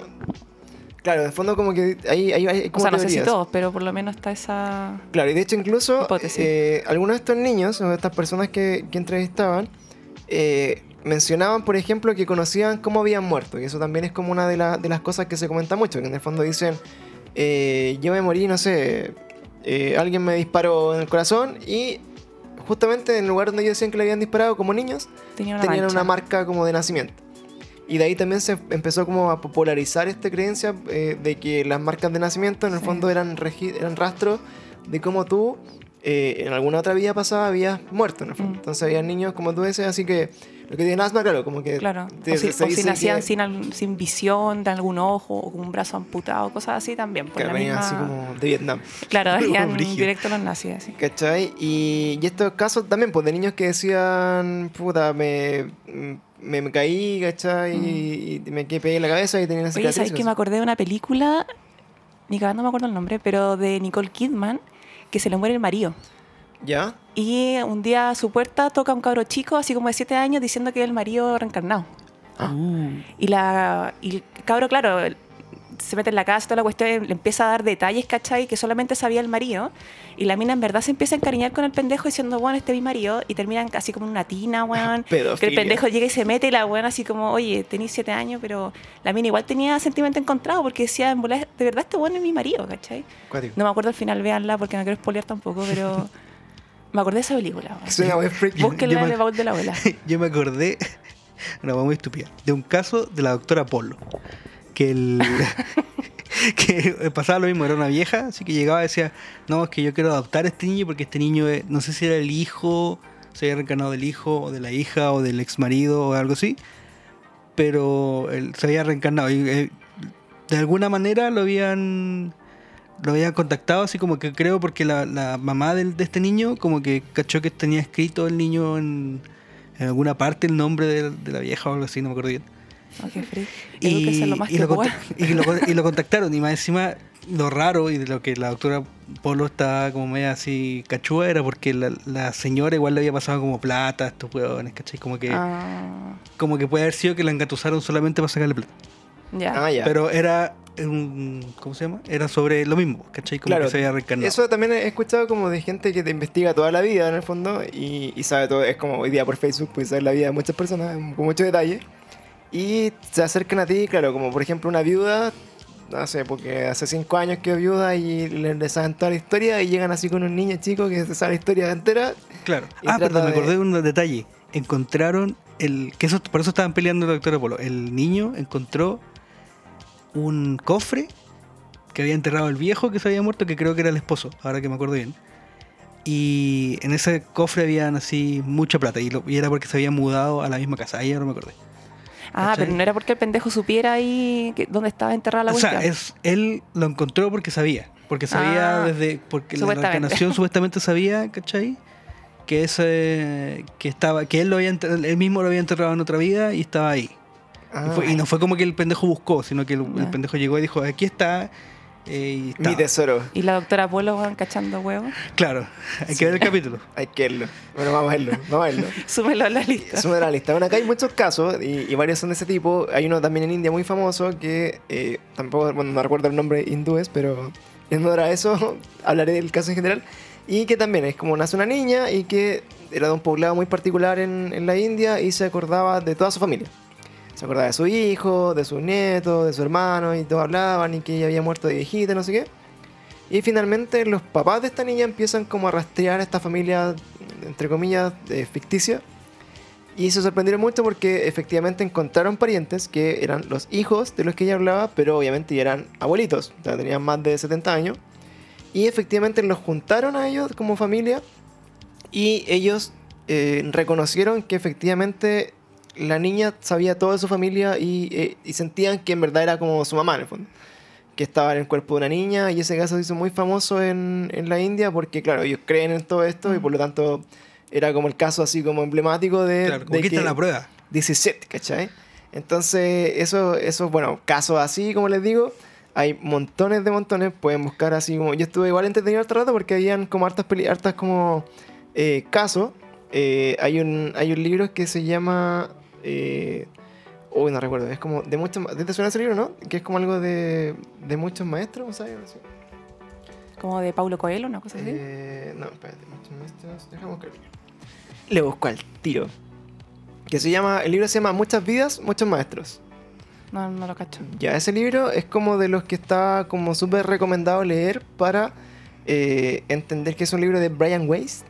Claro, de fondo como que hay, hay, hay O como sea, no sé si todos, pero por lo menos está esa... Claro, y de hecho incluso eh, algunos de estos niños o de estas personas que, que entrevistaban eh, mencionaban, por ejemplo, que conocían cómo habían muerto. Y eso también es como una de, la- de las cosas que se comenta mucho, que en el fondo dicen, eh, yo me morí, no sé, eh, alguien me disparó en el corazón y justamente en el lugar donde ellos decían que le habían disparado como niños, Tenía una tenían mancha. una marca como de nacimiento. Y de ahí también se empezó como a popularizar esta creencia eh, de que las marcas de nacimiento en el Sí. fondo eran, eran rastros de cómo tú eh, en alguna otra vida pasada habías muerto en el fondo. Mm. Entonces había niños como tú dices, así que lo que tiene asma, claro, como que... Claro. te- o si, se o si nacían que- sin, sin visión de algún ojo o con un brazo amputado, cosas así también. Por que la venían misma... así como de Vietnam. [LAUGHS] Claro, [LAUGHS] venían directo los nazis. Así. ¿Cachai? Y, y estos casos también, pues de niños que decían, puta, me, me, me caí, ¿cachai? Y, y me quedé pegué en la cabeza y tenía una Mm. Oye, ¿sabes cicatriz. que me acordé de una película? Ni cagando me acuerdo el nombre, pero de Nicole Kidman, que se le muere el marido. ¿Ya? Y un día a su puerta toca un cabro chico, así como de 7 años, diciendo que es el marido reencarnado. Ah. Y, la, y el cabro, claro, se mete en la casa, toda la cuestión, le empieza a dar detalles, ¿cachai? Que solamente sabía el marido. Y la mina en verdad se empieza a encariñar con el pendejo diciendo, bueno, este es mi marido. Y terminan casi como en una tina, weón. [LAUGHS] que el Pedofilia. pendejo llega y se mete y la weón así como, oye, tenés siete años, pero la mina igual tenía sentimiento encontrado porque decía, en bola, de verdad este weón es mi marido, ¿cachai? Cuático. No me acuerdo al final, véanla porque no quiero spoilear tampoco, pero [LAUGHS] me acordé de esa película. Es una. Yo- Búsquenla en baúl de la abuela. [LAUGHS] yo me acordé, una cosa muy estúpida, de un caso de la doctora Polo. Que el. [LAUGHS] que pasaba lo mismo, era una vieja, así que llegaba y decía, no, es que yo quiero adoptar a este niño porque este niño, es- no sé si era el hijo, se había reencarnado del hijo, o de la hija, o del ex marido, o algo así, pero él se había reencarnado y eh, de alguna manera lo habían lo habían contactado así como que creo porque la, la mamá del- de este niño como que cachó que tenía escrito el niño en, en alguna parte el nombre de, de la vieja o algo así, no me acuerdo bien. Y, lo más y que lo pueda. contac- y lo con- y lo [LAUGHS] contactaron y más encima lo raro y de lo que la doctora Polo estaba como media así cachúa era porque la, la señora igual le había pasado como plata a estos huevones, ¿cachai? Como que, Ah, como que puede haber sido que la engatusaron solamente para sacarle plata. ya. Ah, ya. Pero era un, ¿cómo se llama? Era sobre lo mismo, ¿cachai? Como Claro, que se había reencarnado. Eso también he escuchado como de gente que te investiga toda la vida en el fondo y, y sabe todo. Es como hoy día por Facebook, puedes saber la vida de muchas personas con mucho detalle. Y se acercan a ti, claro, como por ejemplo una viuda, no sé, porque hace cinco años que es viuda y le, saben toda la historia y llegan así con un niño chico que se sabe la historia entera. Claro. Ah, perdón, me acordé de un detalle. Encontraron el. que eso Por eso estaban peleando la doctora Polo. El niño encontró un cofre que había enterrado el viejo que se había muerto, que creo que era el esposo, ahora que me acuerdo bien. Y en ese cofre habían así mucha plata. Y, lo- y era porque se había mudado a la misma casa. Ahí ahora me acordé. Ah, ¿Cachai? pero no era porque el pendejo supiera ahí que- dónde estaba enterrada la o sea, es, él lo encontró porque sabía. Porque sabía Ah, desde. Porque la reencarnación [LAUGHS] supuestamente sabía, ¿cachai? Que ese. que estaba. que él lo había él mismo lo había enterrado en otra vida y estaba ahí. Y, Ah, fue- y no fue como que el pendejo buscó, sino que el, pendejo llegó y dijo, aquí está. Eh, y mi tesoro. Y la doctora Polo van cachando huevos. Claro, hay que ver el capítulo. [LAUGHS] Hay que verlo. Bueno, vamos a verlo. Vamos a verlo. [LAUGHS] Súmelo a la lista. Suma la lista. Bueno, acá hay muchos casos y, y varios son de ese tipo. Hay uno también en India muy famoso que eh, tampoco, bueno, no recuerdo el nombre hindúes, pero en honor a eso [LAUGHS] hablaré del caso en general. Y que también es como nace una niña y que era de un poblado muy particular en, en la India y se acordaba de toda su familia. Acordaba de su hijo, de sus nietos, de su hermano y todos hablaban y que ella había muerto de viejita, no sé qué. Y finalmente los papás de esta niña empiezan como a rastrear esta familia, entre comillas, eh, ficticia. Y se sorprendieron mucho porque efectivamente encontraron parientes que eran los hijos de los que ella hablaba, pero obviamente ya eran abuelitos, sea, tenían más de 70 años. Y efectivamente los juntaron a ellos como familia y ellos eh, reconocieron que efectivamente la niña sabía todo de su familia y, eh, y sentían que en verdad era como su mamá en el fondo. Que estaba en el cuerpo de una niña y ese caso se hizo muy famoso en, en la India porque, claro, ellos creen en todo esto y por lo tanto era como el caso así como emblemático de, Claro, de que la prueba. 17, ¿cachai? Entonces, eso, eso, bueno, casos así, como les digo, hay montones de montones, pueden buscar así como... Yo estuve igual entretenido harto rato porque habían como hartas, peli- hartas como eh, casos. Eh, hay, un, hay un libro que se llama... Eh, uy, no recuerdo, es como de muchos... ma- ¿Te suena ese libro, no? Que es como algo de, de muchos maestros, ¿sabes? Como de Paulo Coelho, una cosa así. Eh, no, espérate, muchos maestros. Dejamos que Le busco al tiro. Que se llama. El libro se llama Muchas vidas, muchos maestros. No, no lo cacho. Ya, ese libro es como de los que está como súper recomendado leer para eh, entender que es un libro de Brian Weiss.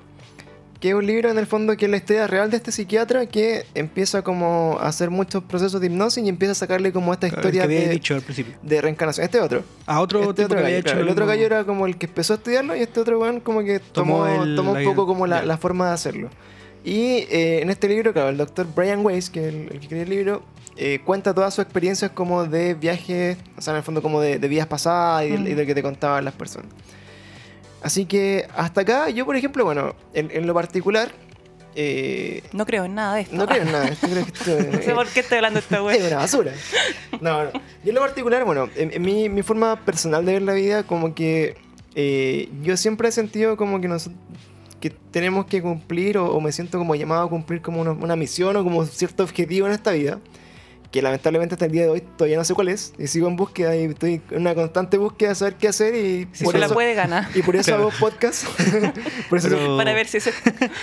Que es un libro en el fondo que es la historia real de este psiquiatra que empieza como a hacer muchos procesos de hipnosis y empieza a sacarle como esta que historia había de, dicho al principio. de reencarnación. Este otro. A otro Este tipo otro que había gallo, hecho. claro. El otro gallo era como el que empezó a estudiarlo y este otro weón como que tomó, Tomó el- tomó un poco como la, la forma de hacerlo. Y eh, en este libro, claro, el doctor Brian Weiss, que es el, el que escribió el libro, eh, cuenta todas sus experiencias como de viajes, o sea, en el fondo como de, de vidas pasadas y, Mm. y de lo que te contaban las personas. Así que hasta acá, yo por ejemplo, bueno, en, en lo particular, eh, No creo en nada de esto. no creo en nada. esto creo que esto [LAUGHS] No sé es- por qué estoy hablando de esta [LAUGHS] es wea. una basura. No, no. Yo en lo particular, bueno, en, en mi, mi forma personal de ver la vida, como que eh, yo siempre he sentido como que nosotros que tenemos que cumplir o, o me siento como llamado a cumplir como una, una misión o como cierto objetivo en esta vida que lamentablemente hasta el día de hoy todavía no sé cuál es y sigo en búsqueda y estoy en una constante búsqueda de saber qué hacer y Si por se la eso, puede ganar. y por eso Claro. hago podcast [LAUGHS] por eso, Pero- Para ver si se...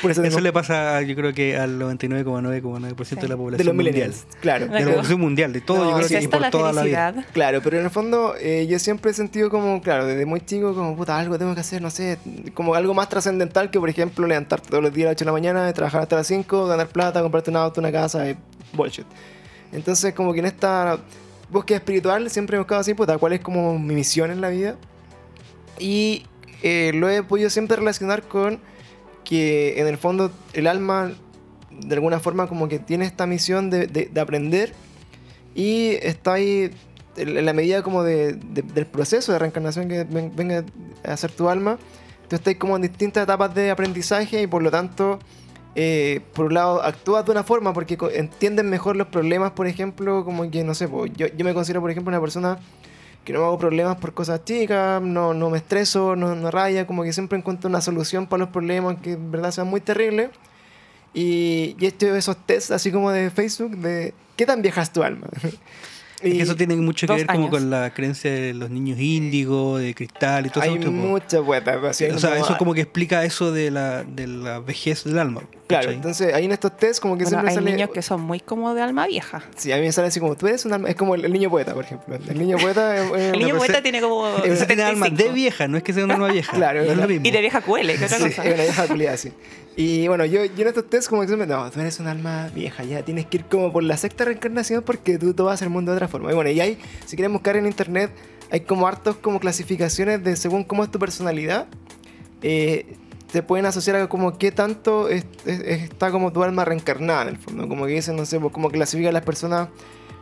por eso Eso le pasa, yo creo que al 99,9,9% Sí. de la población de los mundial. millennials claro La De la población mundial, de todo, No, yo creo sí, que esta por la toda la vida. Claro, pero en el fondo eh, yo siempre he sentido como, claro, desde muy chico, como puta, algo tengo que hacer, no sé, como algo más trascendental que, por ejemplo, levantarte todos los días a las 8 de la mañana, trabajar hasta las 5, ganar plata, comprarte un auto, una casa, y bullshit. Entonces, como que en esta búsqueda espiritual siempre he buscado así, puta, cuál es como mi misión en la vida. Y eh, lo he podido siempre relacionar con que en el fondo el alma de alguna forma como que tiene esta misión de, de- de aprender y está ahí en la medida como de, de- del proceso de reencarnación que ven- venga a hacer tu alma, tú estás como en distintas etapas de aprendizaje y por lo tanto, eh, por un lado, actúas de una forma porque entiendes mejor los problemas, por ejemplo, como que, no sé, po, yo, yo me considero, por ejemplo, una persona que no me hago problemas por cosas chicas, no, no me estreso, no, no raya, como que siempre encuentro una solución para los problemas que en verdad sean muy terribles. Y, y he esos tests así como de Facebook de ¿qué tan vieja es tu alma? [LAUGHS] Es que eso tiene mucho que ver como con la creencia de los niños índigo, de cristal y todo hay eso. mucha vuelta. así o sea, como- eso como que explica eso de la, de la vejez del alma. Claro, ¿cachai? entonces ahí en estos tests como que Bueno, siempre hay sale... niños que son muy como de alma vieja. Sí, a mí me sale así como, tú eres un alma... Es como el, el niño poeta, por ejemplo. El niño poeta es... es- [LAUGHS] El niño poeta tiene como Ese tiene alma de 75. vieja, no es que sea una alma vieja. Claro, no es lo mismo. Y de vieja cuele, que otra Sí, cosa. es una vieja culiada, sí. Y bueno, yo, yo en estos tests como que siempre, no, tú eres un alma vieja, ya tienes que ir como por la sexta reencarnación porque tú, tú vas al mundo de otra forma. Y bueno, y hay, si quieren buscar en internet, hay como hartos como clasificaciones de según cómo es tu personalidad. Eh, te pueden asociar a como qué tanto es- es- está como tu alma reencarnada en el fondo. Como que dicen, no sé, pues como clasifican las personas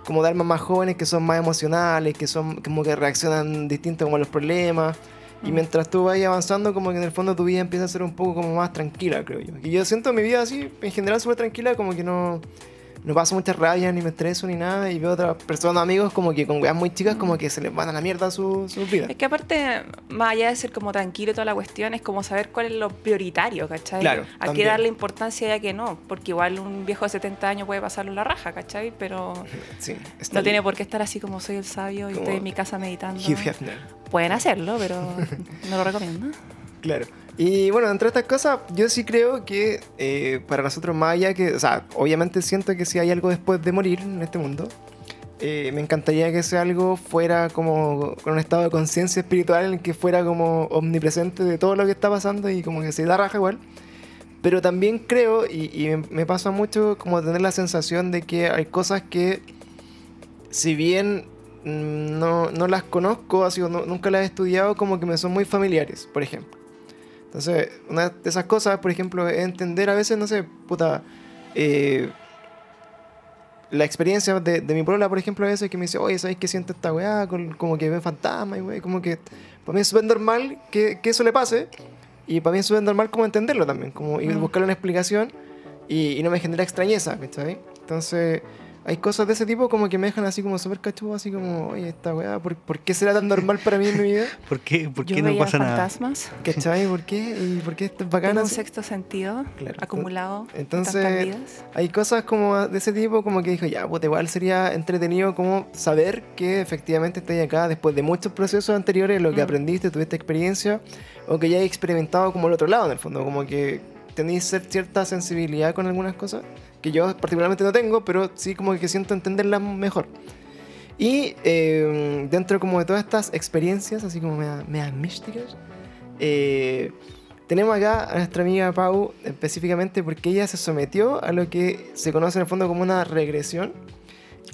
como de almas más jóvenes que son más emocionales, que son como que reaccionan distinto como a los problemas. Y mientras tú vayas avanzando, como que en el fondo tu vida empieza a ser un poco como más tranquila, creo yo. Y yo siento mi vida así, en general, súper tranquila, como que no, no paso muchas rayas, ni me estreso, ni nada. Y veo otras personas, amigos, como que con weas muy chicas, como que se les van a la mierda su, su vida. Es que aparte, más allá de ser como tranquilo y toda la cuestión, es como saber cuál es lo prioritario, ¿cachai? Claro, A qué darle importancia y a qué no. Porque igual un viejo de 70 años puede pasarlo la raja, ¿cachai? Pero [LAUGHS] Sí, está no tiene por qué estar así como soy el sabio y Como estoy en mi casa meditando. Hugh Hefner. Pueden hacerlo, pero no lo recomiendo. Claro. Y bueno, entre estas cosas, yo sí creo que eh, para nosotros más allá que, o sea, obviamente siento que si hay algo después de morir en este mundo, eh, me encantaría que ese algo fuera como con un estado de conciencia espiritual en el que fuera como omnipresente de todo lo que está pasando y como que se da raja igual. Pero también creo, y, me, pasa mucho como tener la sensación de que hay cosas que, si bien no, no las conozco, así, no- nunca las he estudiado, como que me son muy familiares, por ejemplo. Entonces, una de esas cosas, por ejemplo, es entender a veces, no sé, puta, eh, la experiencia de, de mi polola, por ejemplo, a veces que me dice, oye, ¿sabes qué siente esta weá? Como que ve fantasmas y weá, como que para mí es súper normal que, que eso le pase y para mí es súper normal como entenderlo también, como ir Mm. buscarle una explicación y, y no me genera extrañeza, ¿cachai? Entonces, hay cosas de ese tipo como que me dejan así como súper cachudo, así como, oye, esta weá, ¿por, por qué será tan normal para mí en mi vida? [LAUGHS] ¿Por qué, por Yo qué no veía pasa nada? fantasmas. ¿Cachai? ¿Por qué? ¿Y por qué esto es Tengo bacana? un sexto sentido Claro. acumulado Entonces- en tantas vidas. Hay cosas como de ese tipo, como que dijo, ya, pues igual sería entretenido como saber que efectivamente estás acá después de muchos procesos anteriores, lo que Mm. aprendiste, tuviste experiencia, o que ya hay experimentado como el otro lado en el fondo, como que tenéis cier- cierta sensibilidad con algunas cosas, que yo particularmente no tengo, pero sí como que siento entenderlas mejor. Y eh, dentro como de todas estas experiencias, así como media, media místicas, eh, tenemos acá a nuestra amiga Pau específicamente porque ella se sometió a lo que se conoce en el fondo como una regresión.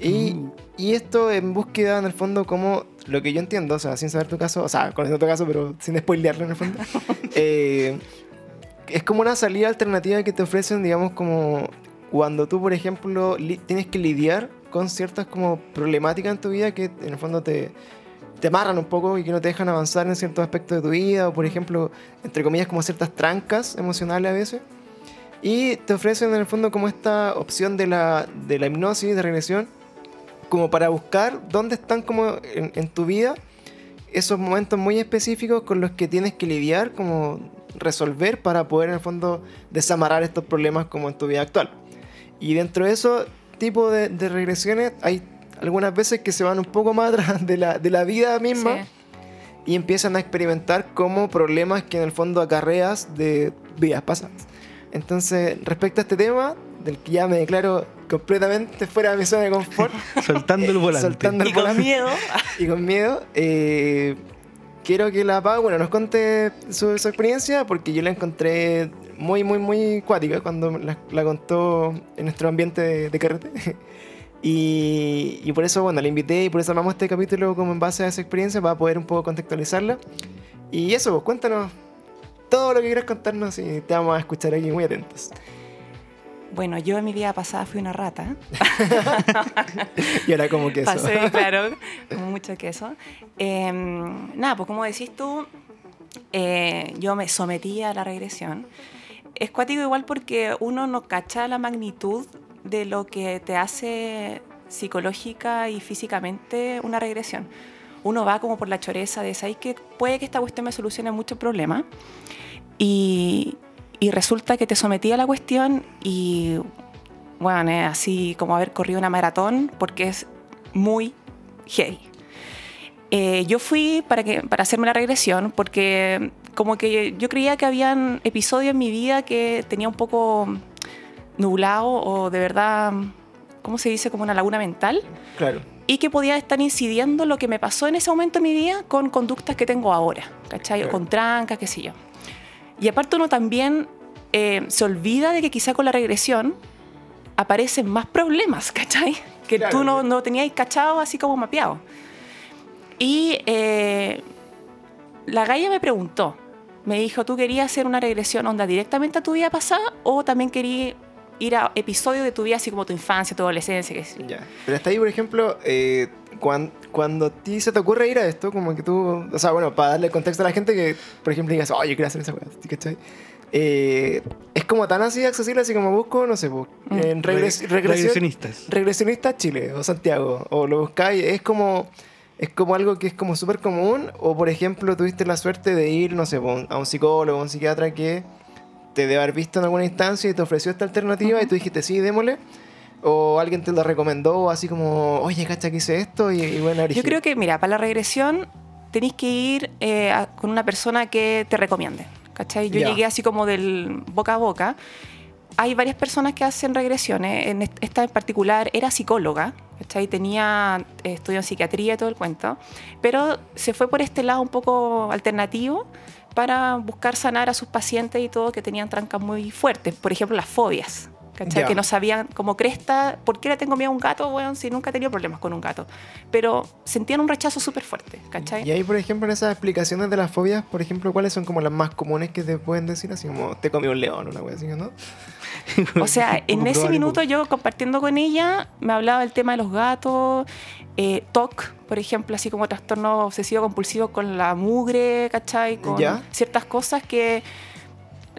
Y, Mm. y esto en búsqueda, en el fondo, como lo que yo entiendo, o sea, sin saber tu caso, o sea, conociendo tu caso, pero sin spoilearlo en el fondo, [LAUGHS] eh, es como una salida alternativa que te ofrecen, digamos, como cuando tú, por ejemplo, tienes que lidiar con ciertas como problemáticas en tu vida que en el fondo te, te amarran un poco y que no te dejan avanzar en ciertos aspectos de tu vida, o por ejemplo, entre comillas, como ciertas trancas emocionales a veces. Y te ofrecen en el fondo como esta opción de la, de la hipnosis, de regresión, como para buscar dónde están como en, en tu vida esos momentos muy específicos con los que tienes que lidiar, como resolver para poder en el fondo desamarrar estos problemas como en tu vida actual. Y dentro de esos tipos de, de regresiones hay algunas veces que se van un poco más [LAUGHS] atrás de la, de la vida misma Sí. y empiezan a experimentar como problemas que en el fondo acarreas de vidas pasadas. Entonces, respecto a este tema, del que ya me declaro completamente fuera de mi zona de confort, [LAUGHS] Soltando el volante. Soltando el Y con miedo. [LAUGHS] y con miedo, eh, quiero que la Pau, bueno, nos cuente su, su experiencia, porque yo la encontré muy, muy, muy cuática cuando la, la contó en nuestro ambiente de, de carrete. [LAUGHS] Y, y por eso, bueno, la invité y por eso armamos este capítulo como en base a esa experiencia para poder un poco contextualizarla. Y eso, pues cuéntanos todo lo que quieras contarnos y te vamos a escuchar aquí muy atentos. Bueno, yo en mi vida pasada fui una rata. [LAUGHS] Y ahora como que eso. Pasé, claro, con mucho queso. Eh, nada, pues como decís tú, eh, yo me sometí a la regresión. Es cuático igual porque uno no cacha la magnitud de lo que te hace psicológica y físicamente una regresión. Uno va como por la choreza de, ¿sabes que Puede que esta cuestión me solucione muchos problemas. Y, y resulta que te sometí a la cuestión y, bueno, es así como haber corrido una maratón porque es muy heavy. Eh, yo fui para, que, para hacerme la regresión porque como que yo creía que habían episodios en mi vida que tenía un poco nublado o de verdad, ¿cómo se dice? Como una laguna mental Claro. y que podía estar incidiendo lo que me pasó en ese momento en mi vida con conductas que tengo ahora, ¿cachai? O con trancas, qué sé yo. Y aparte uno también eh, se olvida de que quizá con la regresión aparecen más problemas, ¿cachai? Que Claro. tú no, no tenías cachado así como mapeado. Y eh, la galla me preguntó, me dijo, ¿tú querías hacer una regresión onda directamente a tu vida pasada o también querías ir a episodios de tu vida así como tu infancia, tu adolescencia, sé yo? Ya. Pero hasta ahí, por ejemplo, eh, cuan- cuando a ti se te ocurre ir a esto, como que tú, o sea, bueno, para darle contexto a la gente que, por ejemplo, digas, oye, yo quiero hacer esa weá, ¿sí ¿cachai? Eh, es como tan así accesible, así como busco, no sé, bu- Mm. en regres- regresionistas. regresionista Chile o Santiago, o lo buscáis, es como, es como algo que es como súper común, o por ejemplo, tuviste la suerte de ir, no sé, bu- a un psicólogo, a un psiquiatra que te debe haber visto en alguna instancia y te ofreció esta alternativa y tú dijiste, sí, démosle. O alguien te lo recomendó, así como, oye, cacha que hice esto y, y bueno, Yo creo que, mira, para la regresión tenéis que ir eh, a- con una persona que te recomiende. ¿Cachai? Yo Ya. llegué así como del boca a boca. Hay varias personas que hacen regresiones. En est- esta en particular era psicóloga. ¿Cachai? Tenía eh, estudio en psiquiatría y todo el cuento. Pero se fue por este lado un poco alternativo para buscar sanar a sus pacientes y todo que tenían trancas muy fuertes. Por ejemplo, las fobias. Ya. Que no sabían como cresta, ¿por qué le tengo miedo a un gato, weón, si nunca he tenido problemas con un gato? Pero sentían un rechazo súper fuerte, ¿cachai? Y ahí, por ejemplo, en esas explicaciones de las fobias, por ejemplo, ¿cuáles son como las más comunes que te pueden decir? Así como, te comió un león, una wea así, ¿no? [LAUGHS] O sea, en ese minuto yo compartiendo con ella, me hablaba del tema de los gatos, eh, TOC, por ejemplo, así como trastorno obsesivo compulsivo con la mugre, ¿cachai? Con Ya. ciertas cosas que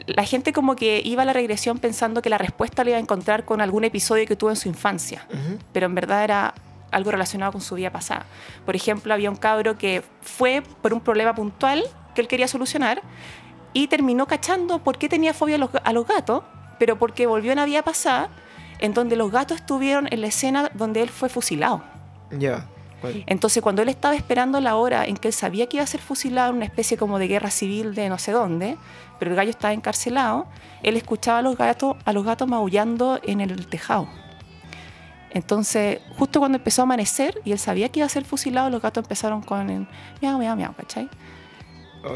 la gente como que iba a la regresión pensando que la respuesta la iba a encontrar con algún episodio que tuvo en su infancia, pero en verdad era algo relacionado con su vida pasada. Por ejemplo, había un cabro que fue por un problema puntual que él quería solucionar y terminó cachando por qué tenía fobia a los, a los gatos, pero porque volvió a una vida pasada en donde los gatos estuvieron en la escena donde él fue fusilado. Ya. ¿Cuál? Entonces, cuando él estaba esperando la hora en que él sabía que iba a ser fusilado en una especie como de guerra civil de no sé dónde, pero el gallo estaba encarcelado, él escuchaba a los gatos, a los gatos maullando en el tejado. Entonces, justo cuando empezó a amanecer y él sabía que iba a ser fusilado, los gatos empezaron con el miau, miau, miau, ¿cachai?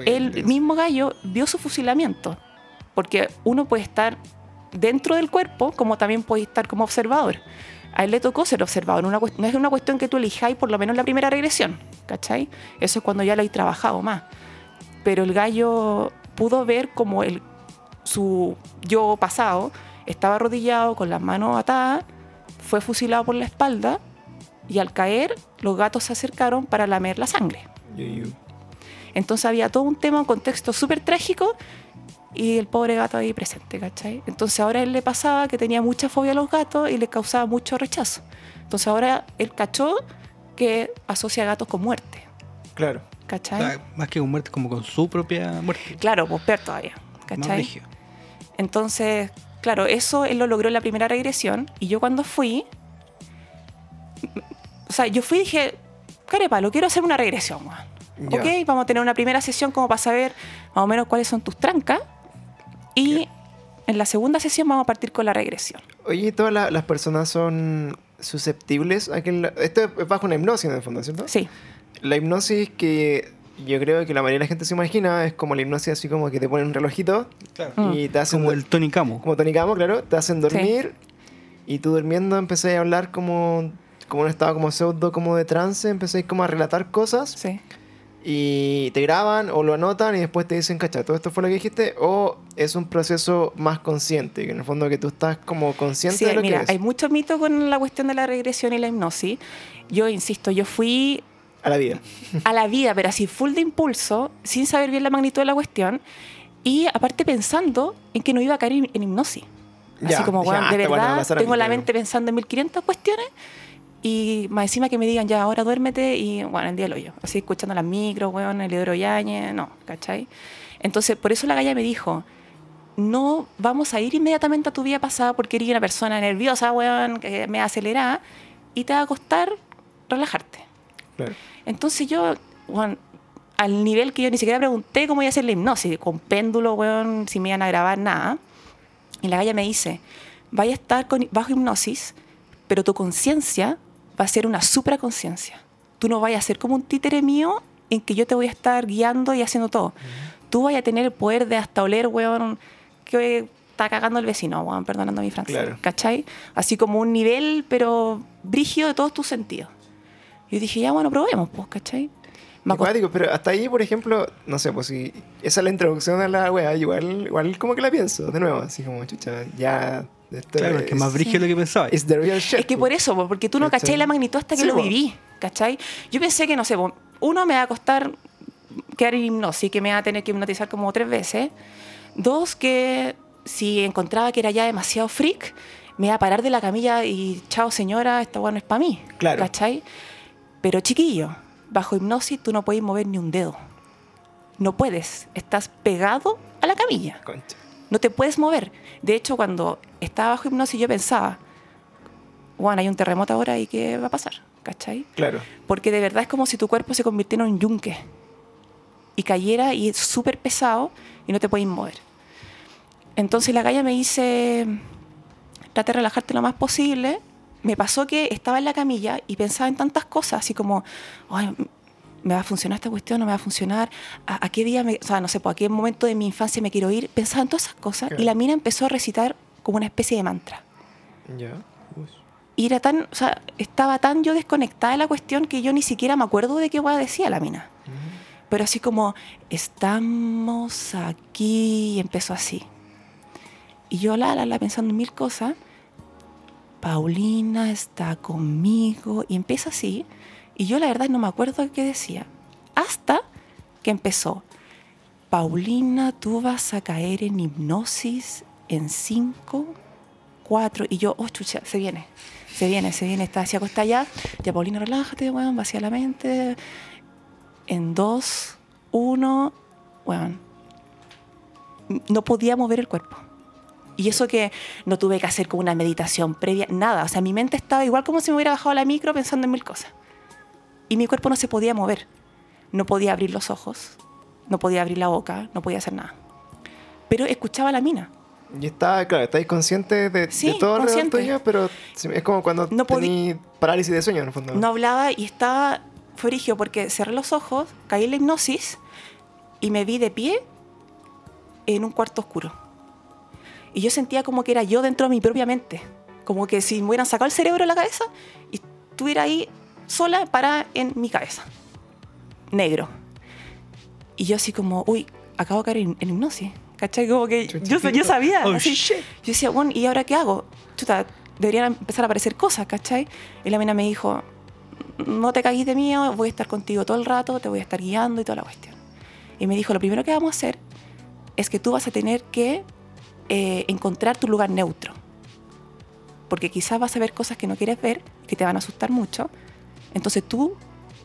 El mismo gallo vio su fusilamiento. Porque uno puede estar dentro del cuerpo, como también puede estar como observador. A él le tocó ser observador. Una no es una cuestión que tú elijáis por lo menos la primera regresión. ¿Cachai? Eso es cuando ya lo hay trabajado más. Pero el gallo pudo ver como el, su yo pasado estaba arrodillado con las manos atadas, fue fusilado por la espalda y al caer los gatos se acercaron para lamer la sangre. Entonces había todo un tema, un contexto súper trágico y el pobre gato ahí presente, ¿cachai? Entonces ahora a él le pasaba que tenía mucha fobia a los gatos y le causaba mucho rechazo. Entonces ahora él cachó que asocia gatos con muerte, Claro. O ¿cachai? sea, más que con muerte, como con su propia muerte. Claro, pues peor todavía, Más ¿cachai? brígido. Entonces, claro, eso él lo logró en la primera regresión. Y yo cuando fui, o sea, yo fui y dije, carepalo, quiero hacer una regresión. Ya. Ok, vamos a tener una primera sesión como para saber más o menos cuáles son tus trancas. Y en la segunda sesión vamos a partir con la regresión. Oye, ¿todas la- las personas son susceptibles a que... la- Esto es bajo una hipnosis en el fondo, ¿cierto? Sí, La hipnosis que yo creo que la mayoría de la gente se imagina es como la hipnosis así como que te ponen un relojito Mm. y te hacen... Como el Tony Camo. como tonicamo, claro, te hacen dormir y tú durmiendo empecé a hablar como como un estado como pseudo como de trance, empecé como a relatar cosas sí. Y te graban o lo anotan y después te dicen, cacha, todo esto fue lo que dijiste o es un proceso más consciente, que en el fondo que tú estás como consciente Sí, de lo mira, que es. hay mucho mito con la cuestión de la regresión y la hipnosis. Yo insisto, yo fui A la vida. a la vida, pero así full de impulso, sin saber bien la magnitud de la cuestión, y aparte pensando en que no iba a caer en hipnosis. Así Ya, como, weón, ah, de verdad, mí, tengo la mente pensando en 1500 cuestiones, y más encima que me digan, ya, ahora duérmete, y bueno, el día del hoyo. Así escuchando las micros, weón, el hidro Yañez, no, ¿cachai? Entonces, por eso la galla me dijo, no vamos a ir inmediatamente a tu vida pasada porque eres una persona nerviosa, weón, que me acelera, y te va a costar relajarte. Claro. Entonces yo, weón, al nivel que yo ni siquiera pregunté cómo iba a hacer la hipnosis, con péndulo, weón, si me iban a grabar, nada. Y la galla me dice, vaya a estar con, bajo hipnosis, pero tu conciencia va a ser una supraconciencia. Tú no vayas a ser como un títere mío en que yo te voy a estar guiando y haciendo todo. Tú vayas a tener el poder de hasta oler, weón, que está cagando el vecino, weón, perdonando mi francés. Claro. ¿Cachai? Así como un nivel, pero brígido de todos tus sentidos. Yo dije, ya, bueno, probemos, pues, ¿cachai? Acuático, pero hasta ahí, por ejemplo, no sé, pues si esa es la introducción a la wea, igual, igual como que la pienso, de nuevo, así como, chucha, ya... Esto Claro, es, que más brígido lo que pensaba. es que po. por eso, po, porque tú no ¿Cachai? cachai la magnitud hasta que Sí, lo po. viví, ¿cachai? Yo pensé que, no sé, uno me va a costar quedar en hipnosis, que me va a tener que hipnotizar como tres veces. Dos, que si encontraba que era ya demasiado freak, me iba a parar de la camilla y, chao señora, esta weá no es para mí, Claro. ¿cachai? Pero chiquillo, bajo hipnosis tú no puedes mover ni un dedo. No puedes, estás pegado a la camilla Concha. No te puedes mover. De hecho, cuando estaba bajo hipnosis yo pensaba, bueno, hay un terremoto ahora y qué va a pasar, ¿cachai? Claro. Porque de verdad es como si tu cuerpo se convirtiera en un yunque y cayera y es súper pesado y no te puedes mover. Entonces la galla me dice, trata de relajarte lo más posible. Me pasó que estaba en la camilla y pensaba en tantas cosas, así como, ay, ¿me va a funcionar esta cuestión? ¿No me va a funcionar? ¿A, a qué día, me- o sea, no sé, pues, a qué momento de mi infancia me quiero ir? Pensaba en todas esas cosas Claro. y la mina empezó a recitar como una especie de mantra. Ya. Y era tan, o sea, estaba tan yo desconectada de la cuestión que yo ni siquiera me acuerdo de qué decía la mina. Pero así como, estamos aquí, y empezó así. Y yo la, la, la pensando en mil cosas. Paulina está conmigo. Y empieza así. Y yo la verdad no me acuerdo qué decía. Hasta que empezó. Paulina, tú vas a caer en hipnosis en cinco, cuatro. Y yo, oh, chucha, se viene. Se viene, se viene. Está así acostada ya. Ya, Paulina, relájate, weón, vacía la mente. En dos, uno, weón. No podía mover el cuerpo. Y eso que no tuve que hacer como una meditación previa, nada. O sea, mi mente estaba igual como si me hubiera bajado la micro pensando en mil cosas. Y mi cuerpo no se podía mover. No podía abrir los ojos, no podía abrir la boca, no podía hacer nada. Pero escuchaba a la mina. Y está, claro, estáis consciente de, Sí, de todo alrededor consciente. tuyo, pero es como cuando No tení parálisis de sueño, en el fondo. No hablaba y estaba frigio porque cerré los ojos, caí en la hipnosis y me vi de pie en un cuarto oscuro. Y yo sentía como que era yo dentro de mi propia mente. Como que si me hubieran sacado el cerebro de la cabeza y estuviera ahí sola para en mi cabeza. Negro. Y yo así como, uy, acabo de caer en, en hipnosis. ¿Cachai? Como que yo, yo sabía. Oh, así. shit. Yo decía, bueno, ¿y ahora qué hago? Chuta, deberían empezar a aparecer cosas, ¿cachai? Y la mina me dijo, no te cagues de miedo, voy a estar contigo todo el rato, te voy a estar guiando y toda la cuestión. Y me dijo, lo primero que vamos a hacer es que tú vas a tener que eh, encontrar tu lugar neutro. Porque quizás vas a ver cosas que no quieres ver, que te van a asustar mucho. Entonces tú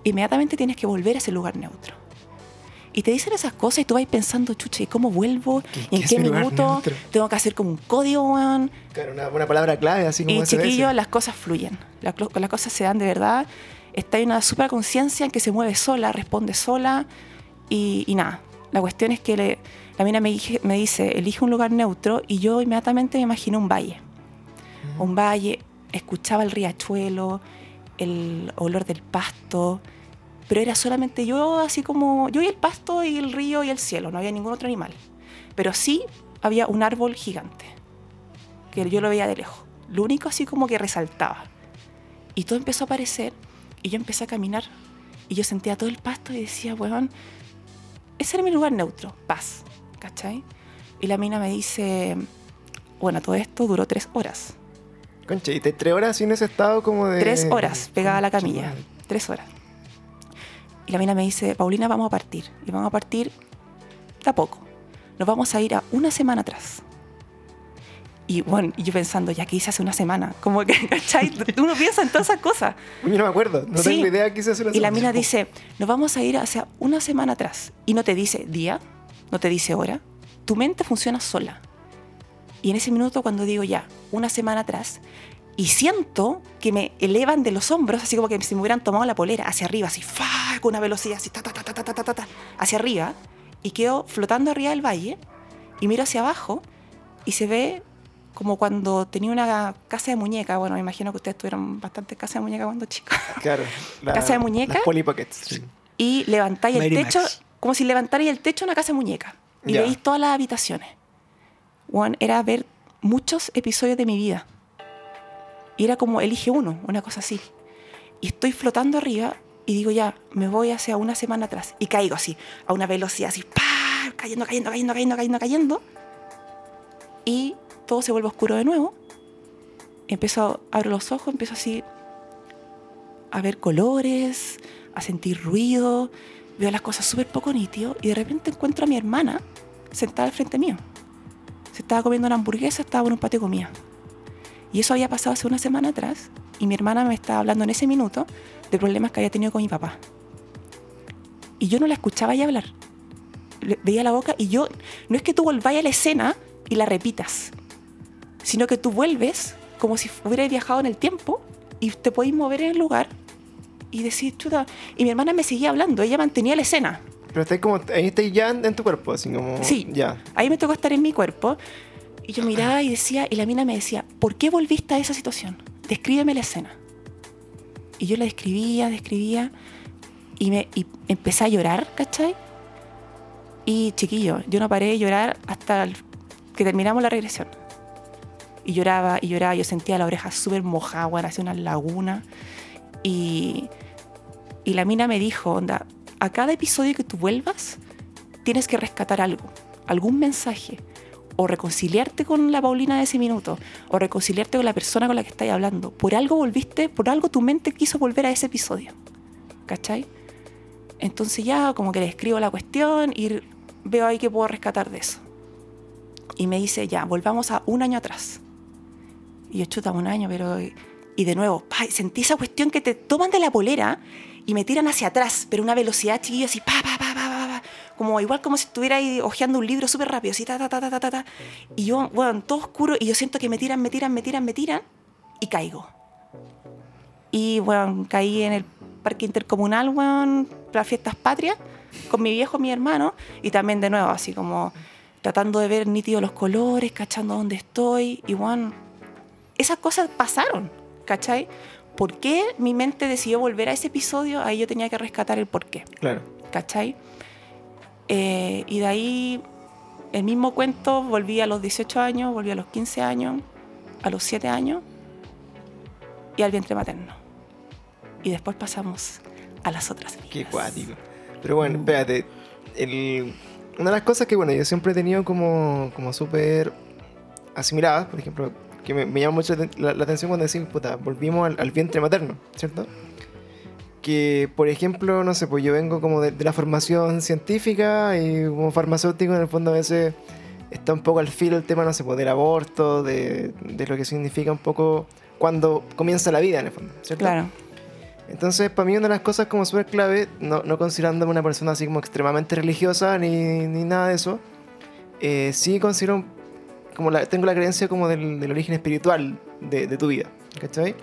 inmediatamente tienes que volver a ese lugar neutro. Y te dicen esas cosas y tú vas pensando, chucha, ¿y cómo vuelvo? ¿Qué- ¿Y en qué minuto? neutro? Tengo que hacer como un código, weón. Claro, una, una palabra clave, así como Y SMS. chiquillos, las cosas fluyen. Las, cosas se dan de verdad. Está hay una super conciencia en que se mueve sola, responde sola. Y, y nada. La cuestión es que le- la mina me, dije- me dice, elige un lugar neutro. Y yo inmediatamente me imaginé un valle. Un valle, escuchaba el riachuelo, el olor del pasto. Pero era solamente yo, así como yo y el pasto y el río y el cielo. No había ningún otro animal. Pero sí había un árbol gigante que yo lo veía de lejos. Lo único así como que resaltaba. Y todo empezó a aparecer y yo empecé a caminar y yo sentía todo el pasto y decía, weón, ese era mi lugar neutro, paz, ¿cachai? Y la mina me dice, bueno, todo esto duró tres horas. Concha, y te tres horas sin ese estado como de. Tres horas pegada a la camilla. madre. Tres horas. Y la mina me dice, Paulina, vamos a partir. Y vamos a partir de a poco. Nos vamos a ir a una semana atrás. Y bueno, yo pensando, ya que hice hace una semana, como que, [LAUGHS] ¿cachai? Uno piensa en todas esas cosas. Yo no me acuerdo, no Sí. tengo idea qué se hace una Y la semana. mina dice, nos vamos a ir hacia una semana atrás. Y no te dice día, no te dice hora. Tu mente funciona sola. Y en ese minuto cuando digo ya, una semana atrás, y siento que me elevan de los hombros, así como que si me hubieran tomado la polera, hacia arriba, así, ¡fa! con una velocidad así, ta, ta, ta, ta, ta, ta, ta, hacia arriba, y quedo flotando arriba del valle, y miro hacia abajo, y se ve como cuando tenía una casa de muñeca, bueno, me imagino que ustedes tuvieron bastantes casas de muñeca cuando chicos. [LAUGHS] Claro. La, casa de muñeca. Las sí. Y levantáis el techo, Max. como si levantarais el techo de una casa de muñeca, y yeah. veis todas las habitaciones. Bueno, era ver muchos episodios de mi vida. Y era como elige uno, una cosa así. Y estoy flotando arriba y digo ya, me voy hacia una semana atrás. Y caigo así, a una velocidad así, ¡pah! cayendo, cayendo, cayendo, cayendo, cayendo, cayendo. Y todo se vuelve oscuro de nuevo. Empiezo, abro los ojos, empiezo así a ver colores, a sentir ruido, veo las cosas súper poco nítido y de repente encuentro a mi hermana sentada al frente mío. Se estaba comiendo una hamburguesa, estaba en un patio de comida. Y eso había pasado hace una semana atrás y mi hermana me estaba hablando en ese minuto de problemas que había tenido con mi papá. Y yo no la escuchaba ya hablar. Le- veía la boca y yo, no es que tú volváis a la escena y la repitas, sino que tú vuelves como si hubieras viajado en el tiempo y te podéis mover en el lugar y decir, chuta. Y mi hermana me seguía hablando, ella mantenía la escena. Pero estás como. Ahí estás ya en, tu cuerpo, así como. Sí. Ya. Ahí me tocó estar en mi cuerpo. Y yo miraba y decía, y la mina me decía, ¿por qué volviste a esa situación? Descríbeme la escena. Y yo la describía, describía, y, me, y empecé a llorar, ¿cachai? Y chiquillo, yo no paré de llorar hasta que terminamos la regresión. Y lloraba y lloraba, yo sentía la oreja súper mojada, hacía una laguna. Y, y la mina me dijo, onda, a cada episodio que tú vuelvas, tienes que rescatar algo, algún mensaje, o reconciliarte con la Paulina de ese minuto, o reconciliarte con la persona con la que estás hablando. Por algo volviste, por algo tu mente quiso volver a ese episodio. ¿Cachai? Entonces ya como que le escribo la cuestión y veo ahí que puedo rescatar de eso. Y me dice, ya, volvamos a un año atrás. Y yo, chuta, un año, pero... Y de nuevo, pa, sentí esa cuestión que te toman de la polera y me tiran hacia atrás, pero una velocidad chiquilla así, pa, pa, pa, pa, pa, pa. Como igual como si estuviera ahí hojeando un libro súper rápido, así, ta, ta, ta, ta, ta, ta. Y yo, bueno, todo oscuro, y yo siento que me tiran, me tiran, me tiran, me tiran, y caigo. Y, bueno, caí en el parque intercomunal, bueno, para fiestas patrias, con mi viejo, mi hermano, y también de nuevo, así como tratando de ver nítidos los colores, cachando dónde estoy, y, bueno, esas cosas pasaron, ¿cachai? ¿Por qué mi mente decidió volver a ese episodio? Ahí yo tenía que rescatar el por qué. Claro. ¿cachai? Eh, y de ahí, el mismo cuento, volví a los 18 años, volví a los 15 años, a los 7 años y al vientre materno. Y después pasamos a las otras vidas. Qué cuático. Pero bueno, espérate. el- una de las cosas que, bueno, yo siempre he tenido como, como súper asimiladas, por ejemplo, que me, me llama mucho la, la atención cuando decís, puta, volvimos al, al vientre materno, ¿cierto? Que, por ejemplo, no sé, pues yo vengo como de, de la formación científica y como farmacéutico, en el fondo a veces está un poco al filo el tema, no sé, pues del aborto, de, de lo que significa un poco cuando comienza la vida, en el fondo, ¿cierto? Claro. Entonces, para mí una de las cosas como súper clave, no, no considerándome una persona así como extremadamente religiosa ni, ni nada de eso, eh, sí considero como la, tengo la creencia como del, del origen espiritual de, de tu vida, ¿cachai?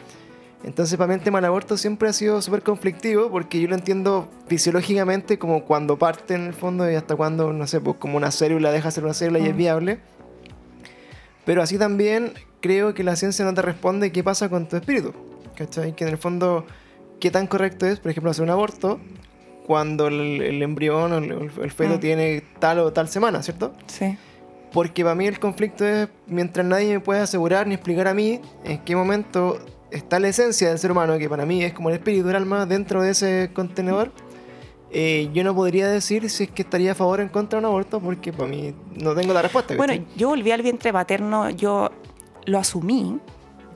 Entonces, para mí el tema del aborto siempre ha sido súper conflictivo porque yo lo entiendo fisiológicamente como cuando parte en el fondo y hasta cuando, no sé, pues como una célula deja de ser una célula y es Mm. viable. Pero así también creo que la ciencia no te responde qué pasa con tu espíritu, ¿cachai? Que en el fondo, qué tan correcto es, por ejemplo, hacer un aborto cuando el, el embrión o el, el feto Mm. tiene tal o tal semana, ¿cierto? Sí. Porque para mí el conflicto es mientras nadie me puede asegurar ni explicar a mí en qué momento está la esencia del ser humano, que para mí es como el espíritu del alma dentro de ese contenedor. eh, yo no podría decir si es que estaría a favor o en contra de un aborto porque para mí no tengo la respuesta. Bueno, yo volví al vientre materno, yo lo asumí.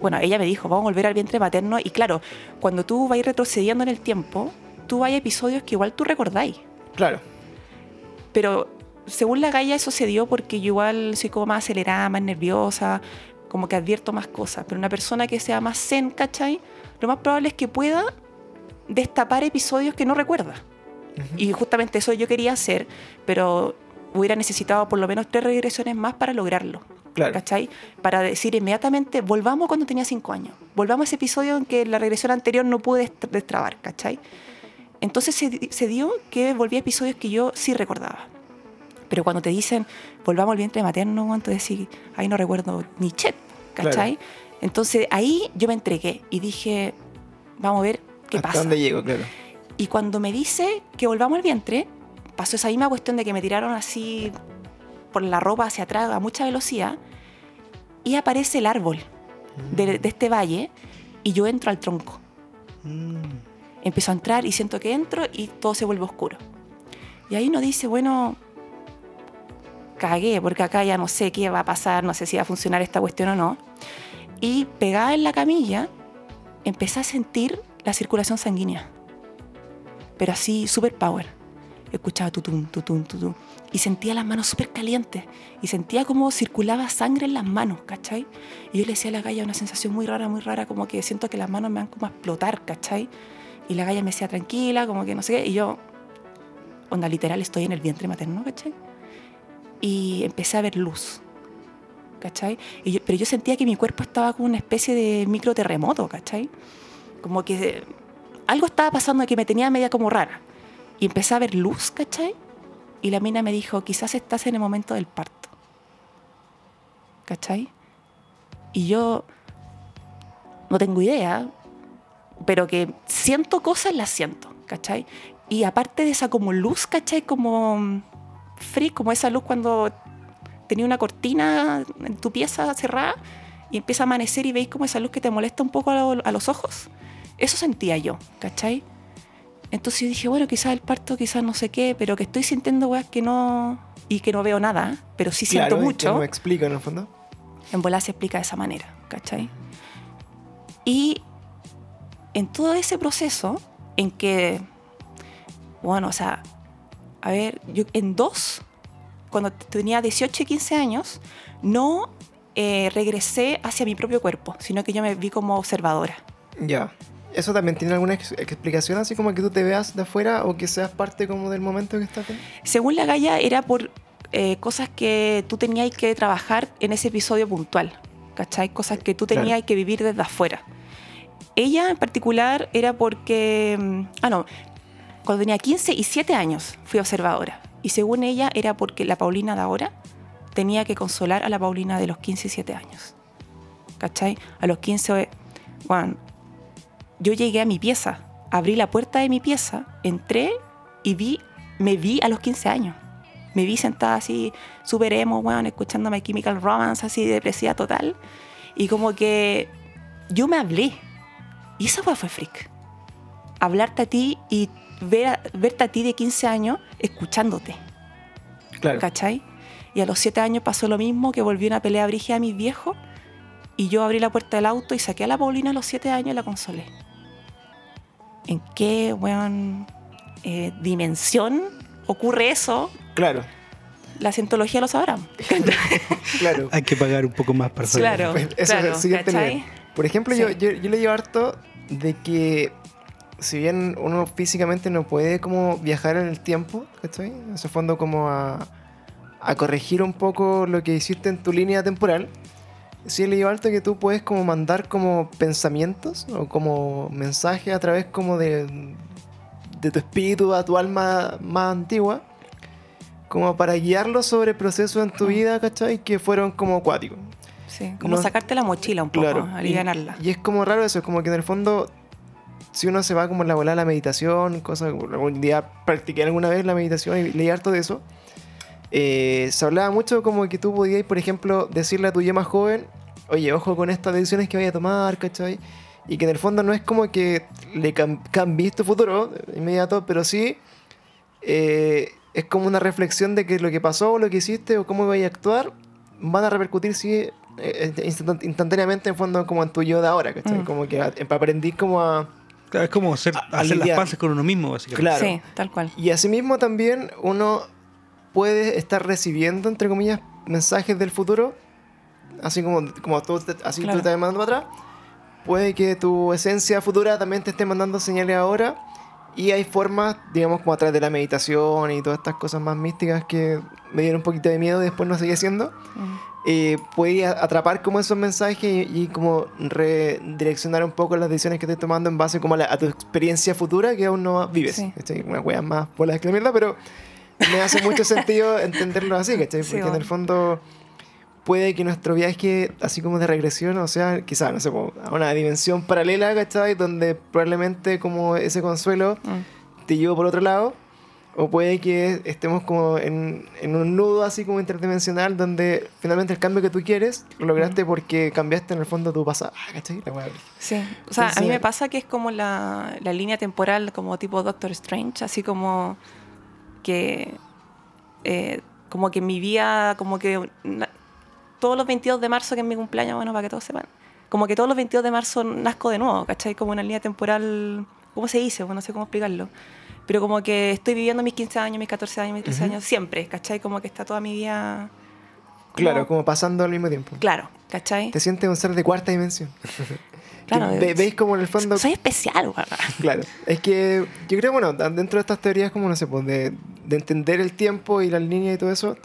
Bueno, ella me dijo, vamos a volver al vientre materno. Y claro, cuando tú vas retrocediendo en el tiempo, tú hay episodios que igual tú recordáis. claro, Pero según la Gaia eso se dio porque yo igual soy como más acelerada, más nerviosa, como que advierto más cosas. Pero una persona que sea más zen, ¿cachai? Lo más probable es que pueda destapar episodios que no recuerda. Y justamente eso yo quería hacer, pero hubiera necesitado por lo menos tres regresiones más para lograrlo. claro. ¿Cachai? Para decir inmediatamente, volvamos cuando tenía cinco años. Volvamos a ese episodio en que la regresión anterior no pude dest- destrabar, ¿cachai? Entonces se, se dio que volví a episodios que yo sí recordaba. Pero cuando te dicen, volvamos al vientre materno, cuando decís, ahí no recuerdo ni chet, ¿cachai? Entonces ahí yo me entregué y dije, vamos a ver qué ¿Hasta pasa. dónde llego? Claro. Y cuando me dice que volvamos al vientre, pasó esa misma cuestión de que me tiraron así por la ropa hacia atrás a mucha velocidad y aparece el árbol de, de este valle y yo entro al tronco. Mm. Empiezo a entrar y siento que entro y todo se vuelve oscuro. Y ahí uno dice, bueno, cagué, porque acá ya no sé qué va a pasar, no sé si va a funcionar esta cuestión o no. Y pegada en la camilla, empecé a sentir la circulación sanguínea. Pero así, super power. Escuchaba tutum, tutum, tutum. Y sentía las manos súper calientes. Y sentía como circulaba sangre en las manos, ¿cachai? Y yo le decía a la galla una sensación muy rara, muy rara, como que siento que las manos me van como a explotar, ¿cachai? Y la galla me decía tranquila, como que no sé qué. Y yo, onda, literal, estoy en el vientre materno, ¿cachai? Y empecé a ver luz, ¿cachai? Y yo- pero yo sentía que mi cuerpo estaba como una especie de microterremoto, ¿cachai? Como que algo estaba pasando que me tenía media como rara. Y empecé a ver luz, ¿cachai? Y la mina me dijo, quizás estás en el momento del parto. ¿Cachai? Y yo no tengo idea, pero que siento cosas, las siento, ¿cachai? Y aparte de esa como luz, ¿cachai? Como free, como esa luz cuando tenía una cortina en tu pieza cerrada y empieza a amanecer y veis como esa luz que te molesta un poco a, lo- a los ojos. Eso sentía yo, ¿cachai? Entonces yo dije, bueno, quizás el parto, quizás no sé qué, pero que estoy sintiendo weas que no. y que no veo nada, pero sí siento Claro, mucho. no me explico en el fondo. En bola se explica de esa manera, ¿cachai? Y en todo ese proceso, en que, bueno, o sea, a ver, yo en dos, cuando tenía 18 y 15 años, no eh, regresé hacia mi propio cuerpo, sino que yo me vi como observadora. Ya. ¿Eso también tiene alguna ex- explicación así como que tú te veas de afuera o que seas parte como del momento que estás? Según la Gaia, era por eh, cosas que tú tenías que trabajar en ese episodio puntual, ¿cachai? Cosas que tú tenías Claro. que vivir desde afuera. Ella en particular era porque, mm, ah, no, cuando tenía 15 y 7 años fui observadora. Y según ella era porque la Paulina de ahora tenía que consolar a la Paulina de los 15 y 7 años. ¿Cachai? A los 15, bueno, yo llegué a mi pieza, abrí la puerta de mi pieza, entré y vi, me vi a los 15 años. me vi sentada así, super emo, weón, escuchando My Chemical Romance, así depresiva total. Y como que yo me hablé. Y esa fue freak. Hablarte a ti y ver verte a ti de 15 años escuchándote. Claro. ¿Cachai? Y a los 7 años pasó lo mismo, que volví a una pelea brígida a mis viejos. Y yo abrí la puerta del auto y saqué a la Paulina a los 7 años y la consolé. ¿En qué, weón, eh, dimensión ocurre eso? Claro, La cientología lo sabrá. [LAUGHS] claro. Hay que pagar un poco más para saber. Claro. Pues eso es el claro, siguiente. Por ejemplo, yo, Sí. yo, yo le llevo harto de que si bien uno físicamente no puede como viajar en el tiempo, ¿cachai? En ese fondo como a, a corregir un poco lo que hiciste en tu línea temporal, sí le llevo harto que tú puedes como mandar como pensamientos o como mensajes a través como de, de tu espíritu a tu alma más antigua, como para guiarlo sobre procesos en tu vida, ¿cachai? Que fueron como acuáticos. Sí, como No- sacarte la mochila un poco, alivianarla. Y, y es como raro eso, como que en el fondo, si uno se va como en la bola de la meditación, cosas, algún día practiqué alguna vez la meditación y leí harto de eso, eh, se hablaba mucho como que tú podías, por ejemplo, decirle a tu yo más joven, oye, ojo con estas decisiones que vaya a tomar, ¿cachai? Y que en el fondo no es como que le cam cambies tu futuro inmediato, pero sí eh, es como una reflexión de que lo que pasó o lo que hiciste o cómo vaya a actuar van a repercutir, sí, eh, eh, instant- instantáneamente en fondo como en tu yo de ahora, ¿cachai? Mm. Como que aprendí como a... Es como hacer, A- hacer las paces con uno mismo, básicamente. Claro. Sí, tal cual. Y asimismo también uno puede estar recibiendo, entre comillas, mensajes del futuro, así como, como tú, te- así Claro. tú estás mandando para atrás. Puede que tu esencia futura también te esté mandando señales ahora. Y hay formas, digamos, como a través de la meditación y todas estas cosas más místicas que me dieron un poquito de miedo y después no seguí haciendo. Mm. Eh, puedes atrapar como esos mensajes y, y como redireccionar un poco las decisiones que estés tomando en base como a, la- a tu experiencia futura que aún no vives. Sí. ¿cachai? Una wea más por la que la mierda, pero me hace mucho [LAUGHS] sentido entenderlo así, ¿cachai? Sí, Porque en bueno. el fondo puede que nuestro viaje, así como de regresión, o sea, quizás, no sé, a una dimensión paralela, ¿cachai? Donde probablemente como ese consuelo Mm. te llevo por otro lado. O puede que estemos como en, en un nudo así como interdimensional donde finalmente el cambio que tú quieres lo lograste porque cambiaste en el fondo tu pasado. Ah, ¿cachai? La wea. Sí, o sea, a mí me pasa que es como la, la línea temporal como tipo Doctor Strange, así como que eh, como que mi vida, como que na- todos los 22 de marzo, que es mi cumpleaños, bueno, para que todos sepan, como que todos los 22 de marzo nazco de nuevo, ¿cachai? Como una línea temporal, ¿cómo se dice? Bueno, no sé cómo explicarlo. Pero como que estoy viviendo mis 15 años, mis 14 años, mis 13 Ujú. años, siempre, ¿cachai? Como que está toda mi vida... Claro, como pasando al mismo tiempo. Claro, ¿cachai? Te sientes un ser de cuarta dimensión. [LAUGHS] Claro, ve- veis como en el fondo... Soy especial, weón. [LAUGHS] Claro, es que yo creo, bueno, dentro de estas teorías, como no sé, pues de, de entender el tiempo y las líneas y todo eso,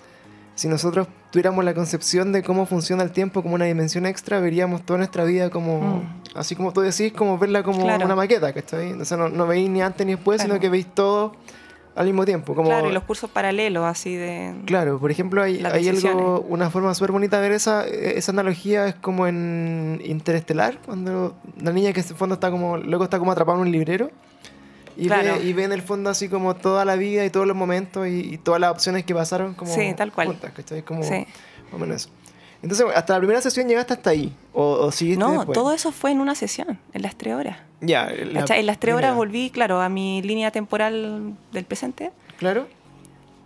si nosotros tuviéramos la concepción de cómo funciona el tiempo como una dimensión extra, veríamos toda nuestra vida como, Mm. así como tú decís, como verla como Claro. una maqueta, ¿cachai? O sea, no, no veis ni antes ni después, Claro. sino que veis todo al mismo tiempo. Como, Claro, y los cursos paralelos, así de... Claro, por ejemplo, hay, hay algo, una forma súper bonita de ver esa, esa analogía es como en Interestelar, cuando la niña que en el fondo está como, luego está como atrapada en un librero y, Claro. ve, y ve en el fondo así como toda la vida y todos los momentos y, y todas las opciones que pasaron como Sí, tal cual. juntas, ¿cachai? Como Sí. más o menos eso. Entonces, hasta la primera sesión llegaste hasta ahí, o, o seguiste No, después. todo eso fue en una sesión, en las tres horas. Ya, la. En las tres horas volví, claro, a mi línea temporal del presente. Claro,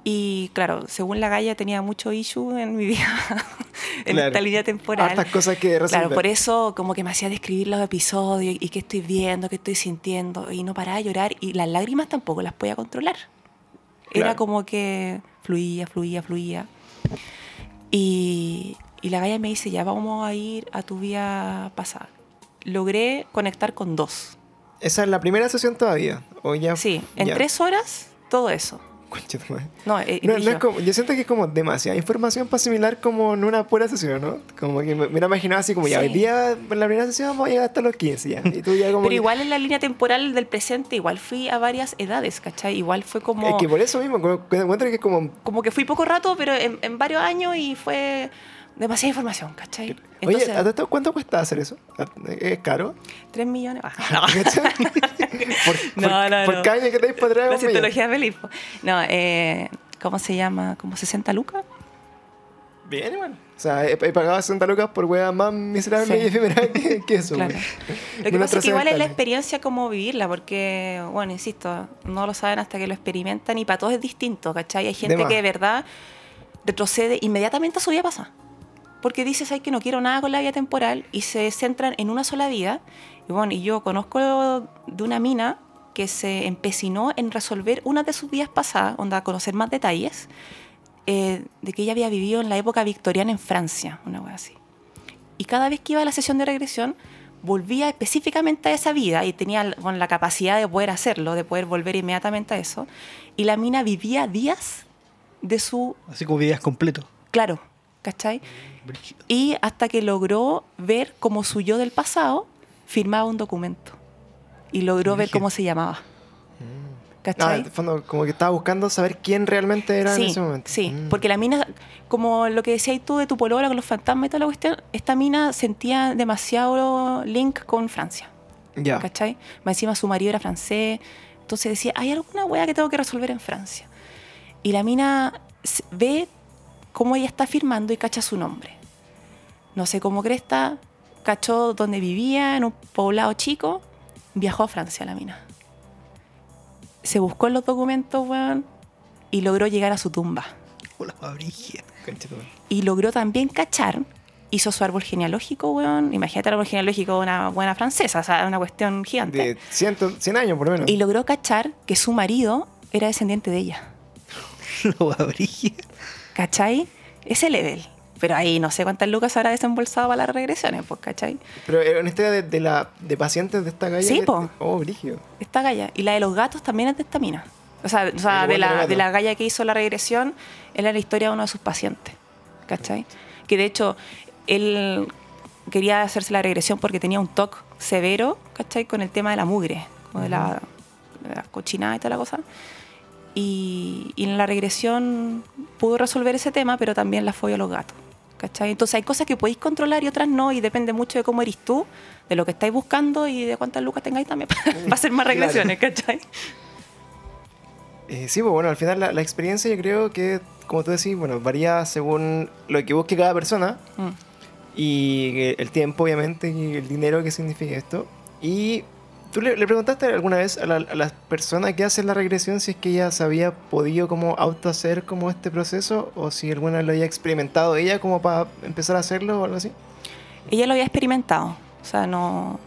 Y claro, según la Gaia tenía mucho issue en mi vida, [LAUGHS] en Claro. esta línea temporal. hartas cosas que resolver. Claro, por eso como que me hacía describir los episodios y qué estoy viendo, qué estoy sintiendo, y no paraba de llorar, y las lágrimas tampoco las podía controlar. Era Claro. como que fluía, fluía, fluía. Y, y la Gaia me dice, ya vamos a ir a tu vida pasada. Logré conectar con dos. Esa es la primera sesión todavía, o ya... Sí, en ya. tres horas, todo eso. Concha tu madre. No, eh, No, no es como, yo siento que es como demasiada información para asimilar como en una pura sesión, ¿no? Como que me, me imaginaba así como ya, Sí. hoy día en la primera sesión vamos a llegar hasta los 15 ya. Y tú ya como [LAUGHS] Pero que- igual en la línea temporal del presente, igual fui a varias edades, ¿cachai? Igual fue como... Es que por eso mismo, como encuentro que es como... como que fui poco rato, pero en, en varios años y fue demasiada información, ¿cachai? Entonces, Oye, ¿a todo- ¿cuánto cuesta hacer eso? ¿Es caro? 3 millones. Ah, No, [LAUGHS] por- [LAUGHS] no, por no. cada año que te para atrás, La cientología feliz. No, eh, ¿cómo se llama? Como 60 lucas. Bien, igual. O sea, he, pagado 60 lucas por hueá más miserable Sí. y que, que eso. Claro. güey. Lo que [LAUGHS] pasa es que igual es la experiencia como vivirla, porque, bueno, insisto, no lo saben hasta que lo experimentan y para todos es distinto, ¿cachai? Hay gente que de verdad retrocede inmediatamente a su vida pasada. Porque dices, ay, que no quiero nada con la vida temporal y se centran en una sola vida. Y bueno, y yo conozco de una mina que se empecinó en resolver una de sus vidas pasadas, onda, a conocer más detalles, eh, de que ella había vivido en la época victoriana en Francia, una wea así. Y cada vez que iba a la sesión de regresión, volvía específicamente a esa vida y tenía bueno, la capacidad de poder hacerlo, de poder volver inmediatamente a eso. Y la mina vivía días de su, Así como videos completos. claro, ¿cachai? Y hasta que logró ver cómo su yo del pasado firmaba un documento. Y logró ver cómo se llamaba. Ah, ¿Cachai? fondo, como que estaba buscando saber quién realmente era sí, en ese momento. Sí, Mm. porque la mina, como lo que decías tú de tu polola con los fantasmas y toda la cuestión, esta mina sentía demasiado link con Francia. Ya. ¿Cachai? Más encima su marido era francés. Entonces decía, hay alguna wea que tengo que resolver en Francia. Y la mina ve cómo ella está firmando y cacha su nombre. No sé cómo cresta, cachó donde vivía, en un poblado chico, viajó a Francia la mina. Se buscó en los documentos, weón, y logró llegar a su tumba. Hola. Y logró también cachar, hizo su árbol genealógico, weón. Imagínate el árbol genealógico de una buena francesa, o sea, una cuestión gigante. De 100, 100 años, por lo menos. Y logró cachar que su marido era descendiente de ella. [LAUGHS] Hola, brígida. ¿Cachai? Ese level. Pero ahí no sé cuántas lucas habrá desembolsado para las regresiones, pues, ¿cachai? Pero era una historia de, de la, de pacientes de esta galla. Sí, po. Oh, brígido. Esta galla. Y la de los gatos también es de esta mina. O sea, o sea, de, la, de la galla que hizo la regresión, era la historia de uno de sus pacientes. ¿Cachai? Que de hecho, él quería hacerse la regresión porque tenía un TOC severo, ¿cachai? Con el tema de la mugre, como de la, de la cochinada y toda la cosa. Y, y en la regresión pudo resolver ese tema, pero también la fue a los gatos. ¿Cachai? Entonces hay cosas que podéis controlar y otras no, y depende mucho de cómo eres tú, de lo que estáis buscando y de cuántas lucas tengáis también [LAUGHS] para hacer más Claro. regresiones, ¿cachai? Eh, sí, pues bueno, al final la, la experiencia yo creo que, como tú decís, bueno, varía según lo que busque cada persona Mm. y el tiempo, obviamente, y el dinero que significa esto. Y tú le, le preguntaste alguna vez a la, a la persona que hace la regresión si es que ella se había podido como auto hacer como este proceso o si alguna vez lo había experimentado ella como para empezar a hacerlo o algo así. Ella lo había experimentado. O sea, no.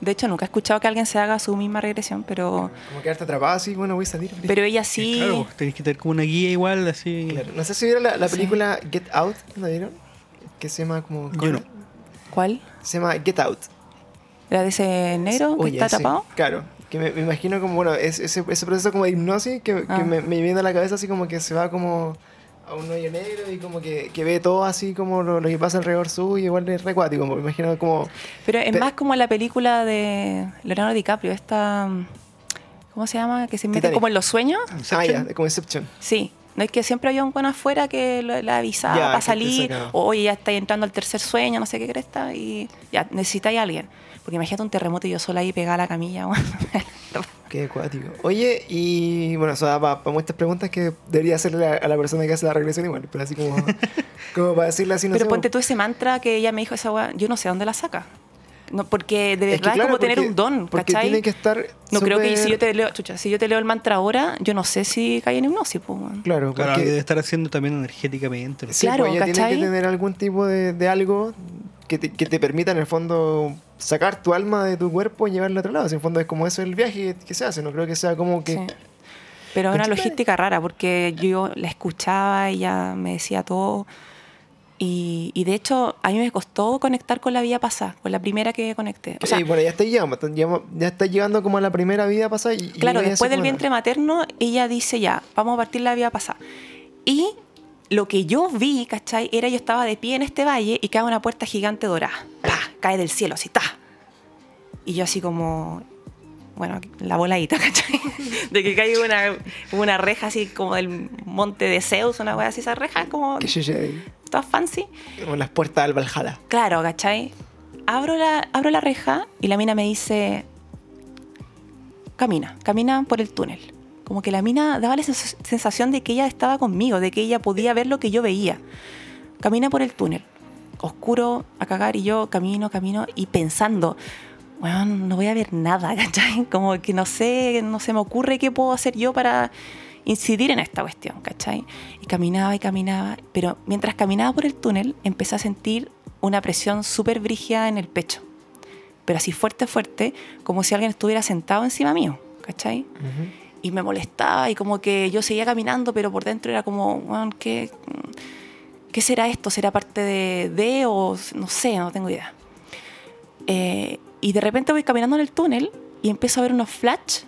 De hecho, nunca he escuchado que alguien se haga su misma regresión, pero, Como quedarte atrapada así, bueno, voy a salir. pero ella sí. Claro, tenéis que tener como una guía igual, así. Claro. No sé si vieron la, la Sí. película Get Out, ¿la vieron? Que se llama como... Yo no. ¿Cuál? Se llama Get Out. ¿La de ese negro que Oye, está sí, tapado? claro. Que me, me imagino como, bueno, es- ese, ese proceso como de hipnosis que, que Ah. me, me viene a la cabeza así como que se va como a un hoyo negro y como que, que ve todo así como lo, lo que pasa alrededor suyo, igual es recuático, me imagino como... Pero es más como la película de Leonardo DiCaprio, esta. ¿Cómo se llama? Que se mete como en los sueños. Ah, ya, como Inception. Sí. No es que siempre había un buen afuera que la avisaba Ya, para que salir, o oye, ya estáis entrando al tercer sueño, no sé qué cresta, y ya necesitáis a alguien. Porque imagínate un terremoto y yo sola ahí pegada a la camilla. bueno. [LAUGHS] Qué acuático. Oye, y bueno, eso da para muchas preguntas que debería hacerle a, a la persona que hace la regresión igual, pero así como, [LAUGHS] como para decirle así, no Pero sé, ponte tú ese mantra que ella me dijo esa weá, yo no sé dónde la saca. No, porque de Es que verdad es claro, como tener porque- un don, Porque ¿cachai? tiene que estar No creo que si yo te leo, chucha, si yo te leo el mantra ahora, yo no sé si cae en hipnosis, pues. Claro, Claro, porque... debe estar haciendo también energéticamente. ¿no? Sí, Claro, pues ella tiene ¿cachai? que tener algún tipo de, de algo que te, que te permita en el fondo sacar tu alma de tu cuerpo y llevarla a otro lado. En el fondo es como eso el viaje que, se hace, no creo que sea como que... Sí. Pero es una logística rara, porque yo la escuchaba, ella me decía todo. Y, y de hecho, a mí me costó conectar con la vida pasada, con la primera que conecté. O sea, y bueno, ya está llegando, ya, está llegando como a la primera vida pasada. Y, y Claro, vaya después del vientre materno, ella dice ya, vamos a partir la vida pasada. Y lo que yo vi, ¿cachai? Era yo estaba de pie en este valle y cae una puerta gigante dorada. ¡Pah! Cae del cielo, así, ¡ta! Y yo así como, bueno, la voladita, [LAUGHS] ¿cachai? De que cae una, una reja así como del monte de Zeus, una wea así, esa reja como Que yo llegue, toda fancy. como las puertas al Valhalla. Claro, ¿cachai? Abro la, abro la reja y la mina me dice, camina, camina por el túnel. Como que la mina daba la sens- sensación de que ella estaba conmigo, de que ella podía ver lo que yo veía. Camina por el túnel, oscuro a cagar, y yo camino, camino, y pensando, bueno, no voy a ver nada, [LAUGHS] ¿cachai? Como que no sé, no se me ocurre qué puedo hacer yo para incidir en esta cuestión, ¿cachai? Y caminaba y caminaba, pero mientras caminaba por el túnel, empecé a sentir una presión súper brígida en el pecho. Pero así fuerte, fuerte, como si alguien estuviera sentado encima mío, ¿cachai? Y me molestaba y como que yo seguía caminando, pero por dentro era como, "Weón, ¿qué, ¿qué será esto? ¿Será parte de, de o no sé, no tengo idea? Eh, y de repente voy caminando en el túnel y empiezo a ver unos flash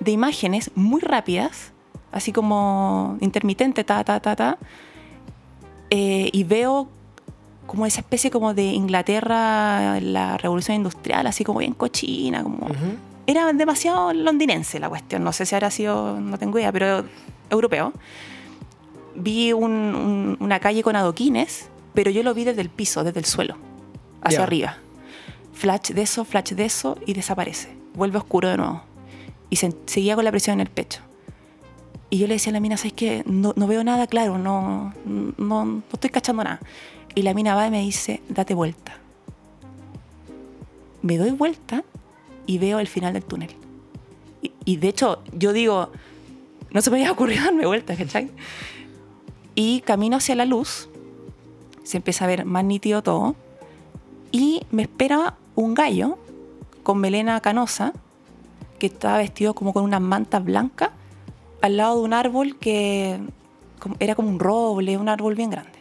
de imágenes muy rápidas, así como intermitente, ta, ta, ta, ta. Eh, y veo como esa especie como de Inglaterra, la revolución industrial, así como bien cochina, como... Era demasiado londinense la cuestión, no sé si habrá sido, no tengo idea, pero europeo. Vi un- un- una calle con adoquines, pero yo lo vi desde el piso, desde el suelo, hacia Ya. arriba. Flash de eso, flash de eso y desaparece. Vuelve oscuro de nuevo. Y se- seguía con la presión en el pecho. Y yo le decía a la mina, ¿sabes qué? No, no veo nada claro, no, no, no estoy cachando nada. Y la mina va y me dice, date vuelta. Me doy vuelta y veo el final del túnel. Y, y de hecho, yo digo, no se me había ocurrido [LAUGHS] darme vuelta, ¿cachai? Y camino hacia la luz, se empieza a ver más nítido todo, y me espera un gallo con melena canosa, que estaba vestido como con unas mantas blancas, al lado de un árbol que era como un roble, un árbol bien grande.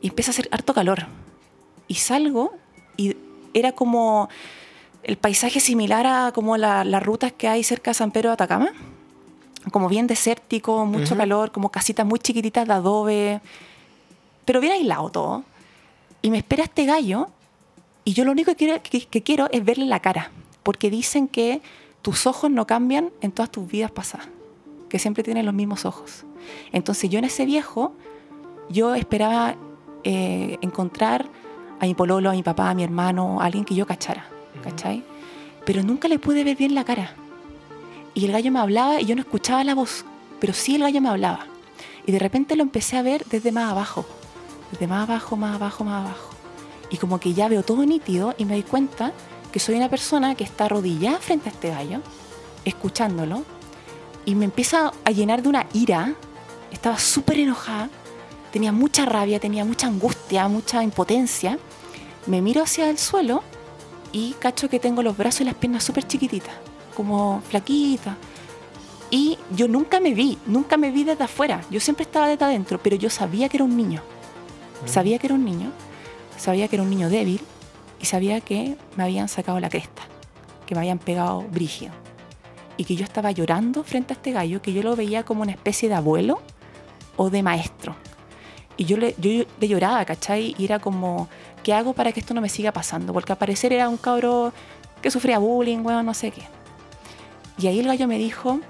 Y empieza a hacer harto calor. Y salgo y era como el paisaje similar a como la- las rutas que hay cerca de San Pedro de Atacama. Como bien desértico, mucho calor, como casitas muy chiquititas de adobe, pero bien aislado todo. Y me espera este gallo y yo lo único que quiero, que- que quiero es verle la cara, porque dicen que tus ojos no cambian en todas tus vidas pasadas, que siempre tienes los mismos ojos. Entonces yo en ese viejo, yo esperaba eh, encontrar a mi pololo, a mi papá, a mi hermano, a alguien que yo cachara, ¿cachai? Pero nunca le pude ver bien la cara. Y el gallo me hablaba y yo no escuchaba la voz, pero sí el gallo me hablaba. Y de repente lo empecé a ver desde más abajo, desde más abajo, más abajo, más abajo. Y como que ya veo todo nítido y me doy cuenta que soy una persona que está arrodillada frente a este gallo, escuchándolo, y me empieza a llenar de una ira. Estaba súper enojada, tenía mucha rabia, tenía mucha angustia, mucha impotencia. Me miro hacia el suelo y cacho que tengo los brazos y las piernas súper chiquititas, como flaquitas. Y yo nunca me vi, nunca me vi desde afuera. Yo siempre estaba desde adentro, pero yo sabía que era un niño. Sabía que era un niño, sabía que era un niño débil y sabía que me habían sacado la cresta, que me habían pegado brígido. Y que yo estaba llorando frente a este gallo, que yo lo veía como una especie de abuelo o de maestro. Y yo le, yo le lloraba, ¿cachai? Y era como, ¿qué hago para que esto no me siga pasando? Porque al parecer era un cabro que sufría bullying, bueno, no sé qué. Y ahí el gallo me dijo,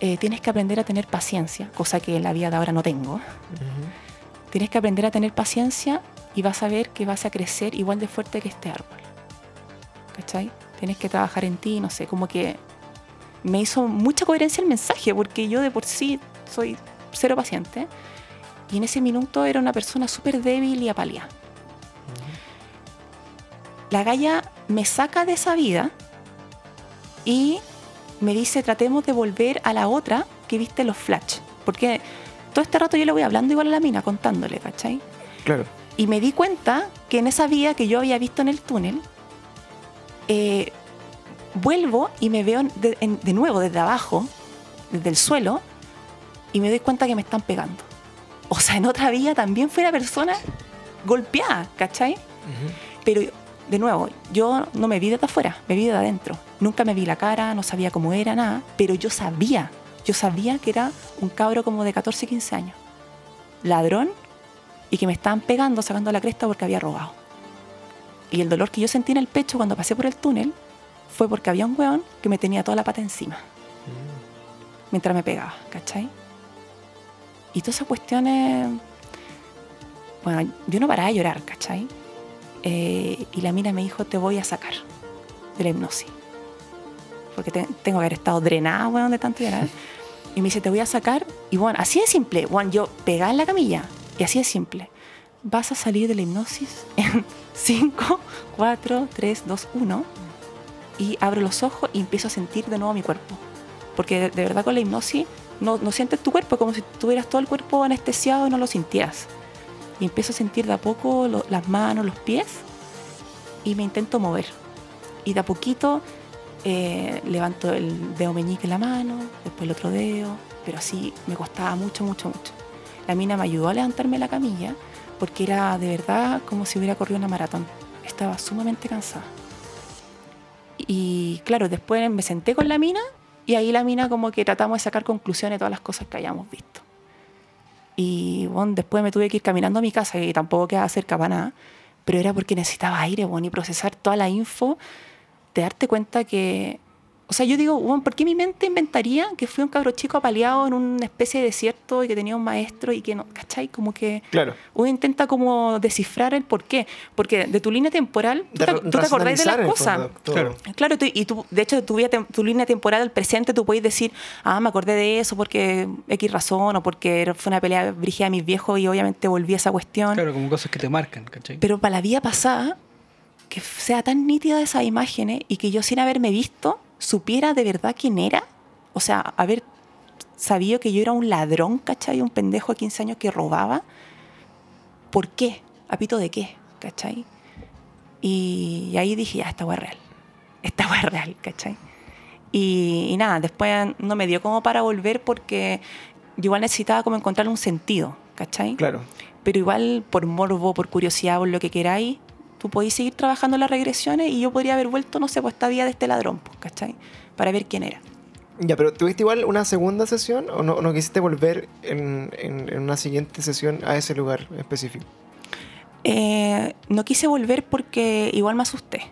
eh, tienes que aprender a tener paciencia, cosa que en la vida de ahora no tengo. Tienes que aprender a tener paciencia y vas a ver que vas a crecer igual de fuerte que este árbol. ¿Cachai? Tienes que trabajar en ti, no sé, como que me hizo mucha coherencia el mensaje, porque yo de por sí soy cero paciente. Y en ese minuto era una persona súper débil y apalía. La galla me saca de esa vida y me dice, tratemos de volver a la otra que viste los flash. Porque todo este rato yo le voy hablando igual a la mina, contándole, ¿cachai? Claro. Y me di cuenta que en esa vía que yo había visto en el túnel, eh, vuelvo y me veo de, en- de nuevo desde abajo, desde el suelo, y me doy cuenta que me están pegando. O sea, en otra vía también fue una persona golpeada, ¿cachai? Pero de nuevo, yo no me vi desde afuera, me vi de adentro. Nunca me vi la cara, no sabía cómo era, nada, pero yo sabía, yo sabía que era un cabro como de 14, 15 años. Ladrón y que me estaban pegando, sacando la cresta porque había robado. Y el dolor que yo sentí en el pecho cuando pasé por el túnel fue porque había un weón que me tenía toda la pata encima mientras me pegaba, ¿cachai? Y todas esas cuestiones. Bueno, yo no paraba de llorar, ¿cachai? Eh, y la mina me dijo: Te voy a sacar de la hipnosis. porque te- tengo que haber estado drenada, weón, de tanto llorar. [LAUGHS] Y me dice, te voy a sacar. Y bueno, así de simple. Bueno, yo pegada en la camilla. Y así de simple. Vas a salir de la hipnosis en 5, 4, 3, 2, 1. Y abro los ojos y empiezo a sentir de nuevo mi cuerpo. Porque de, de verdad con la hipnosis no, no sientes tu cuerpo, como si tuvieras todo el cuerpo anestesiado y no lo sintieras. Y empiezo a sentir de a poco lo- las manos, los pies. Y me intento mover. Y de a poquito eh, levanto el dedo meñique en la mano, después el otro dedo, pero así me costaba mucho, mucho, mucho. La mina me ayudó a levantarme la camilla porque era de verdad como si hubiera corrido una maratón. Estaba sumamente cansada. Y claro, después me senté con la mina y ahí la mina como que tratamos de sacar conclusiones de todas las cosas que hayamos visto. Y bueno, después me tuve que ir caminando a mi casa y tampoco quedaba cerca para nada, pero era porque necesitaba aire bueno, y procesar toda la info de darte cuenta que. O sea, yo digo, bueno, ¿por qué mi mente inventaría que fui un cabro chico apaleado en una especie de desierto y que tenía un maestro y que no, ¿cachai? Como que Claro. uno intenta como descifrar el por qué. Porque de tu línea temporal, tú, De te, tú te acordás de las cosas. Claro. Claro, tú- y tú, de hecho, de tu, vida tu línea temporal al presente, tú puedes decir, ah, me acordé de eso porque X razón o porque fue una pelea brígida de mis viejos y obviamente volví a esa cuestión. Claro, como cosas que te marcan, ¿cachai? Pero para la vida pasada, que sea tan nítida esas imágenes y que yo sin haberme visto supiera de verdad quién era, o sea, haber sabido que yo era un ladrón, ¿cachai? Un pendejo de 15 años que robaba. ¿Por qué? ¿Apito de qué? ¿cachai? Y, y ahí dije, ya, esta hueá es real. Esta hueá es real, ¿cachai? Y, y nada, después no me dio como para volver porque yo igual necesitaba como encontrar un sentido, ¿cachai? Claro. pero igual por morbo, por curiosidad, por lo que queráis, tú podéis seguir trabajando las regresiones y yo podría haber vuelto, no sé, pues esta vida de este ladrón, pues, ¿cachai? Para ver quién era. Ya, pero ¿tuviste igual una segunda sesión o no, no quisiste volver en, en- en una siguiente sesión a ese lugar específico? Eh, no quise volver porque igual me asusté,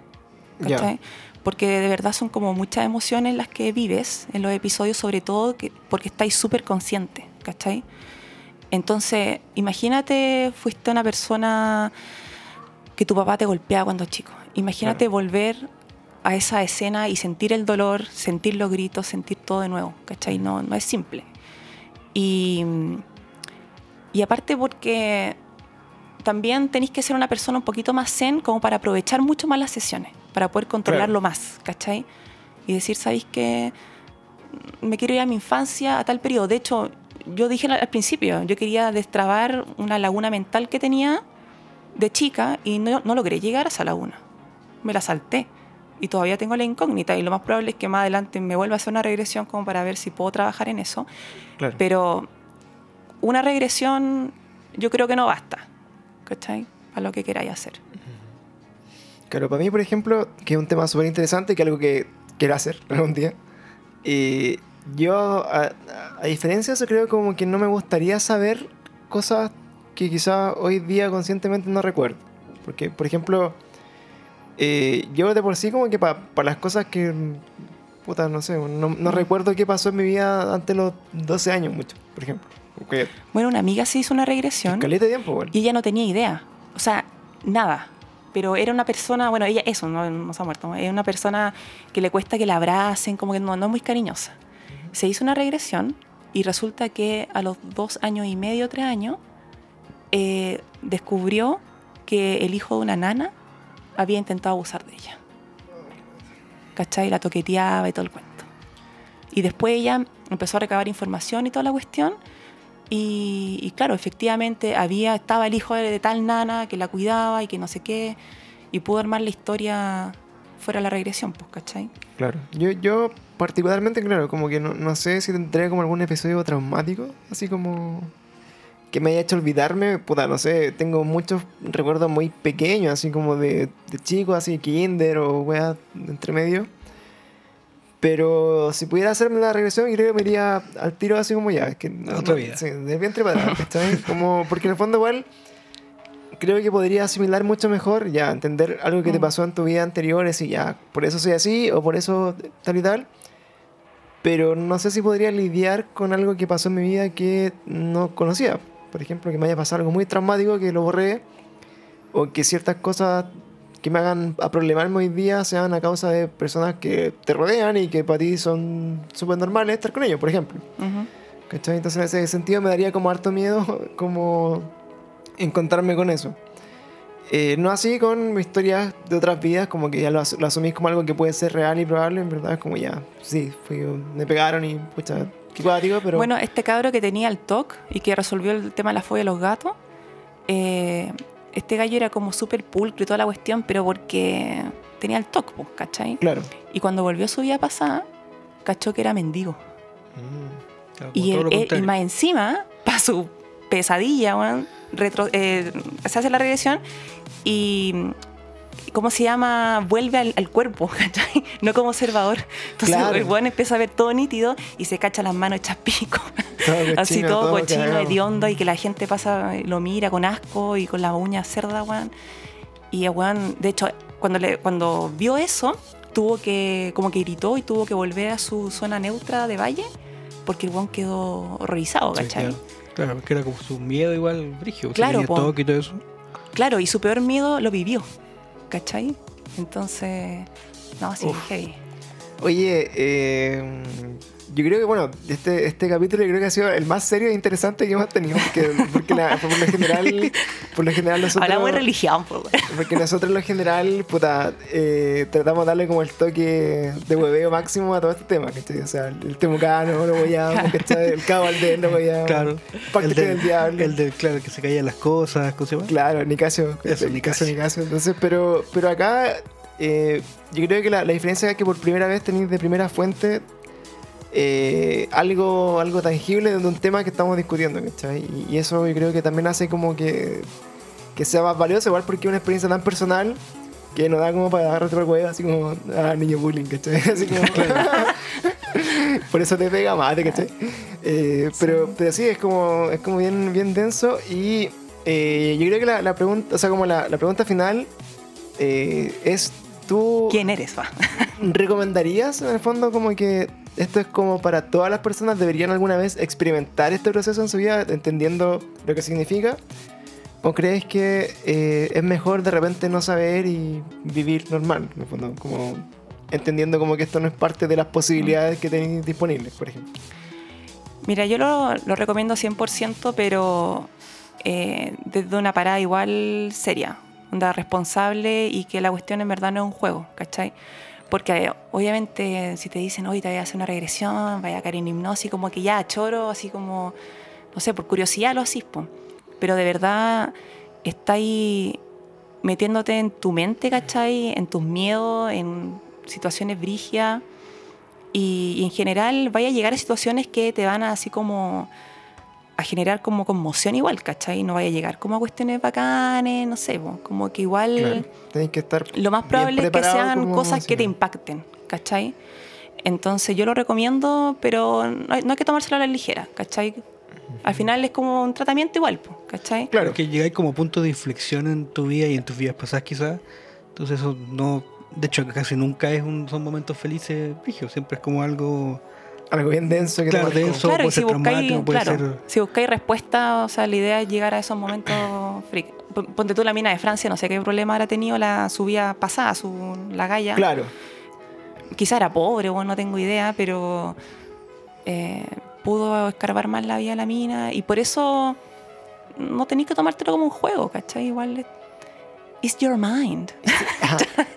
Ya. ¿cachai? Porque de verdad son como muchas emociones las que vives en los episodios, sobre todo que, porque estáis súper consciente, ¿cachai? Entonces, imagínate, fuiste una persona que tu papá te golpeaba cuando chico. Imagínate Claro. volver a esa escena y sentir el dolor, sentir los gritos, sentir todo de nuevo, ¿cachai? No, no es simple. Y, y aparte porque también tenéis que ser una persona un poquito más zen como para aprovechar mucho más las sesiones, para poder controlarlo más, ¿cachai? Y decir, ¿sabéis qué? Me quiero ir a mi infancia, a tal periodo. De hecho, yo dije al al principio, yo quería destrabar una laguna mental que tenía de chica y no, no logré llegar a esa laguna. Me la salté. Y todavía tengo la incógnita y lo más probable es que más adelante me vuelva a hacer una regresión como para ver si puedo trabajar en eso. Claro. Pero una regresión yo creo que no basta, ¿cachai? Para lo que queráis hacer. Claro, para mí, por ejemplo, que es un tema súper interesante, que es algo que quiero hacer [LAUGHS] algún día. Y yo, a, a diferencia de eso, creo como que no me gustaría saber cosas que quizás hoy día conscientemente no recuerdo. Porque, por ejemplo, eh, yo de por sí como que para las cosas que, puta, no sé, no, no recuerdo qué pasó en mi vida antes de los 12 años mucho, por ejemplo. Porque Bueno, una amiga se hizo una regresión de tiempo, bueno. y ella no tenía idea. O sea, nada. Pero era una persona, bueno, ella, eso, no, no se ha muerto. Es una persona que le cuesta que la abracen, como que no, no es muy cariñosa. Se hizo una regresión y resulta que a los dos años y medio, tres años, eh, descubrió que el hijo de una nana había intentado abusar de ella. ¿Cachai? La toqueteaba y todo el cuento. Y después ella empezó a recabar información y toda la cuestión. Y, y claro, efectivamente había, estaba el hijo de, tal nana que la cuidaba y que no sé qué. Y pudo armar la historia fuera de la regresión, pues, ¿cachai? Claro. Yo, yo particularmente, claro, como que no, no sé si tendré como algún episodio traumático, así como que me haya hecho olvidarme, puta, no sé, tengo muchos recuerdos muy pequeños, así como de, de chico, así kinder o de entre medio. Pero si pudiera hacerme la regresión, creo que me iría al tiro así como ya. Que, Otra no- vida. Sí, de vientre para. [LAUGHS] Como, porque en el fondo igual creo que podría asimilar mucho mejor, ya, entender algo que te Mm. pasó en tu vida anterior, y ya, por eso soy así o por eso tal y tal. Pero no sé si podría lidiar con algo que pasó en mi vida que no conocía. Por ejemplo, que me haya pasado algo muy traumático que lo borré, o que ciertas cosas que me hagan a problemarme hoy día sean a causa de personas que te rodean y que para ti son súper normales estar con ellos, por ejemplo. Ujú. ¿Cachai? Entonces en ese sentido me daría como harto miedo como encontrarme con eso. Eh, no así con historias de otras vidas, como que ya lo, as- lo asumís como algo que puede ser real y probable, en verdad es como ya, sí, fui, me pegaron y pucha, cuático, pero... Bueno, este cabro que tenía el TOC y que resolvió el tema de la fobia de los gatos, eh, este gallo era como súper pulcro y toda la cuestión, pero porque tenía el TOC, pues, ¿cachai? Claro. Y cuando volvió a su vida pasada, cachó que era mendigo. Claro, como Y, todo él- lo él- y contrario. más encima, para su pesadilla, retro- eh, se hace la regresión y, ¿cómo se llama? Vuelve al, al cuerpo, [LAUGHS] ¿cachai? No como observador. Entonces Claro. el weón empieza a ver todo nítido y se cacha las manos hechas pico. [LAUGHS] Todo [LAUGHS] Así todo, todo cochino, hediondo y que la gente pasa, lo mira con asco y con las uñas cerdas, weón. Y el weón, de hecho, cuando, le, cuando vio eso, tuvo que, como que gritó y tuvo que volver a su zona neutra de valle porque el weón quedó horrorizado, Sí, ¿cachai? claro. Claro, porque era como su miedo igual, brigio. Claro, po. todo y todo eso. Claro, y su peor miedo lo vivió, ¿cachai? Entonces, no, sí, Uf. heavy. Oye, eh, yo creo que, bueno, este, este capítulo yo creo que ha sido el más serio e interesante que hemos tenido, porque, [LAUGHS] porque la- por lo general, por lo general nosotros... Hablamos de religión, pues, weón. Porque nosotros en lo general, puta, eh, tratamos de darle como el toque de hueveo máximo a todo este tema, ¿cachai? O sea, el temucano, lo hueveamos, ¿cachai? El cabo Valdés, lo hueveamos. Claro. El del, el diablo. el del, claro, que se caían las cosas, ¿cómo se llama? Claro, Nicasio. Eso, Nicasio, Nicasio. Nicasio. Entonces, pero, pero acá eh, yo creo que la, la diferencia es que por primera vez tenéis de primera fuente eh, algo, algo tangible de un tema que estamos discutiendo, ¿cachai? Y, y eso yo creo que también hace como que, que sea más valioso, igual porque es una experiencia tan personal que no da como para agarrarte por el huevo, así como, ah, niño bullying, ¿cachai? [LAUGHS] Así como, [LAUGHS] por eso te pega más, ¿cachai? Eh, pero, pero sí, es como, es como bien, bien denso y eh, yo creo que la, la pregunta, o sea, como la, la pregunta final eh, es, ¿tú ¿Quién eres, va? [LAUGHS] recomendarías en el fondo como que esto es como para todas las personas deberían alguna vez experimentar este proceso en su vida entendiendo lo que significa? ¿O crees que eh, es mejor de repente no saber y vivir normal? En el fondo, como entendiendo como que esto no es parte de las posibilidades que tenéis disponibles, por ejemplo. Mira, yo lo, lo recomiendo 100%, pero eh, desde una parada igual seria, onda responsable y que la cuestión en verdad no es un juego, ¿cachai? Porque obviamente si te dicen, hoy te voy a hacer una regresión, vaya a caer en hipnosis, como que ya choro, así como, no sé, por curiosidad lo po. pero de verdad está ahí metiéndote en tu mente, ¿cachai? En tus miedos, en situaciones brigias. Y, y en general vaya a llegar a situaciones que te van a así como a generar como conmoción igual, ¿cachai? No vaya a llegar como a cuestiones bacanes, no sé, como que igual Claro, tenéis que estar lo más bien probable es que sean cosas que te impacten, ¿cachai? Entonces yo lo recomiendo, pero no hay, no hay que tomárselo a la ligera, ¿cachai? Al final es como un tratamiento igual, ¿cachai? Claro. Que llegáis como punto de inflexión en tu vida y en tus vidas pasadas quizás. Entonces eso no... De hecho, casi nunca es un, son momentos felices, brigio. Siempre es como algo... Algo bien denso que te Claro, marcó. denso. Claro, puede y si ser buscáis, puede claro, ser- si buscáis respuesta, o sea, la idea es llegar a esos momentos freak. Ponte tú la mina de Francia, no sé qué problema habrá tenido la su vida pasada, su, la galla. Claro. Quizá era pobre, o no tengo idea, pero eh, pudo escarbar más la vida de la mina. Y por eso no tenéis que tomártelo como un juego, ¿cachai? Igual es. It's your mind.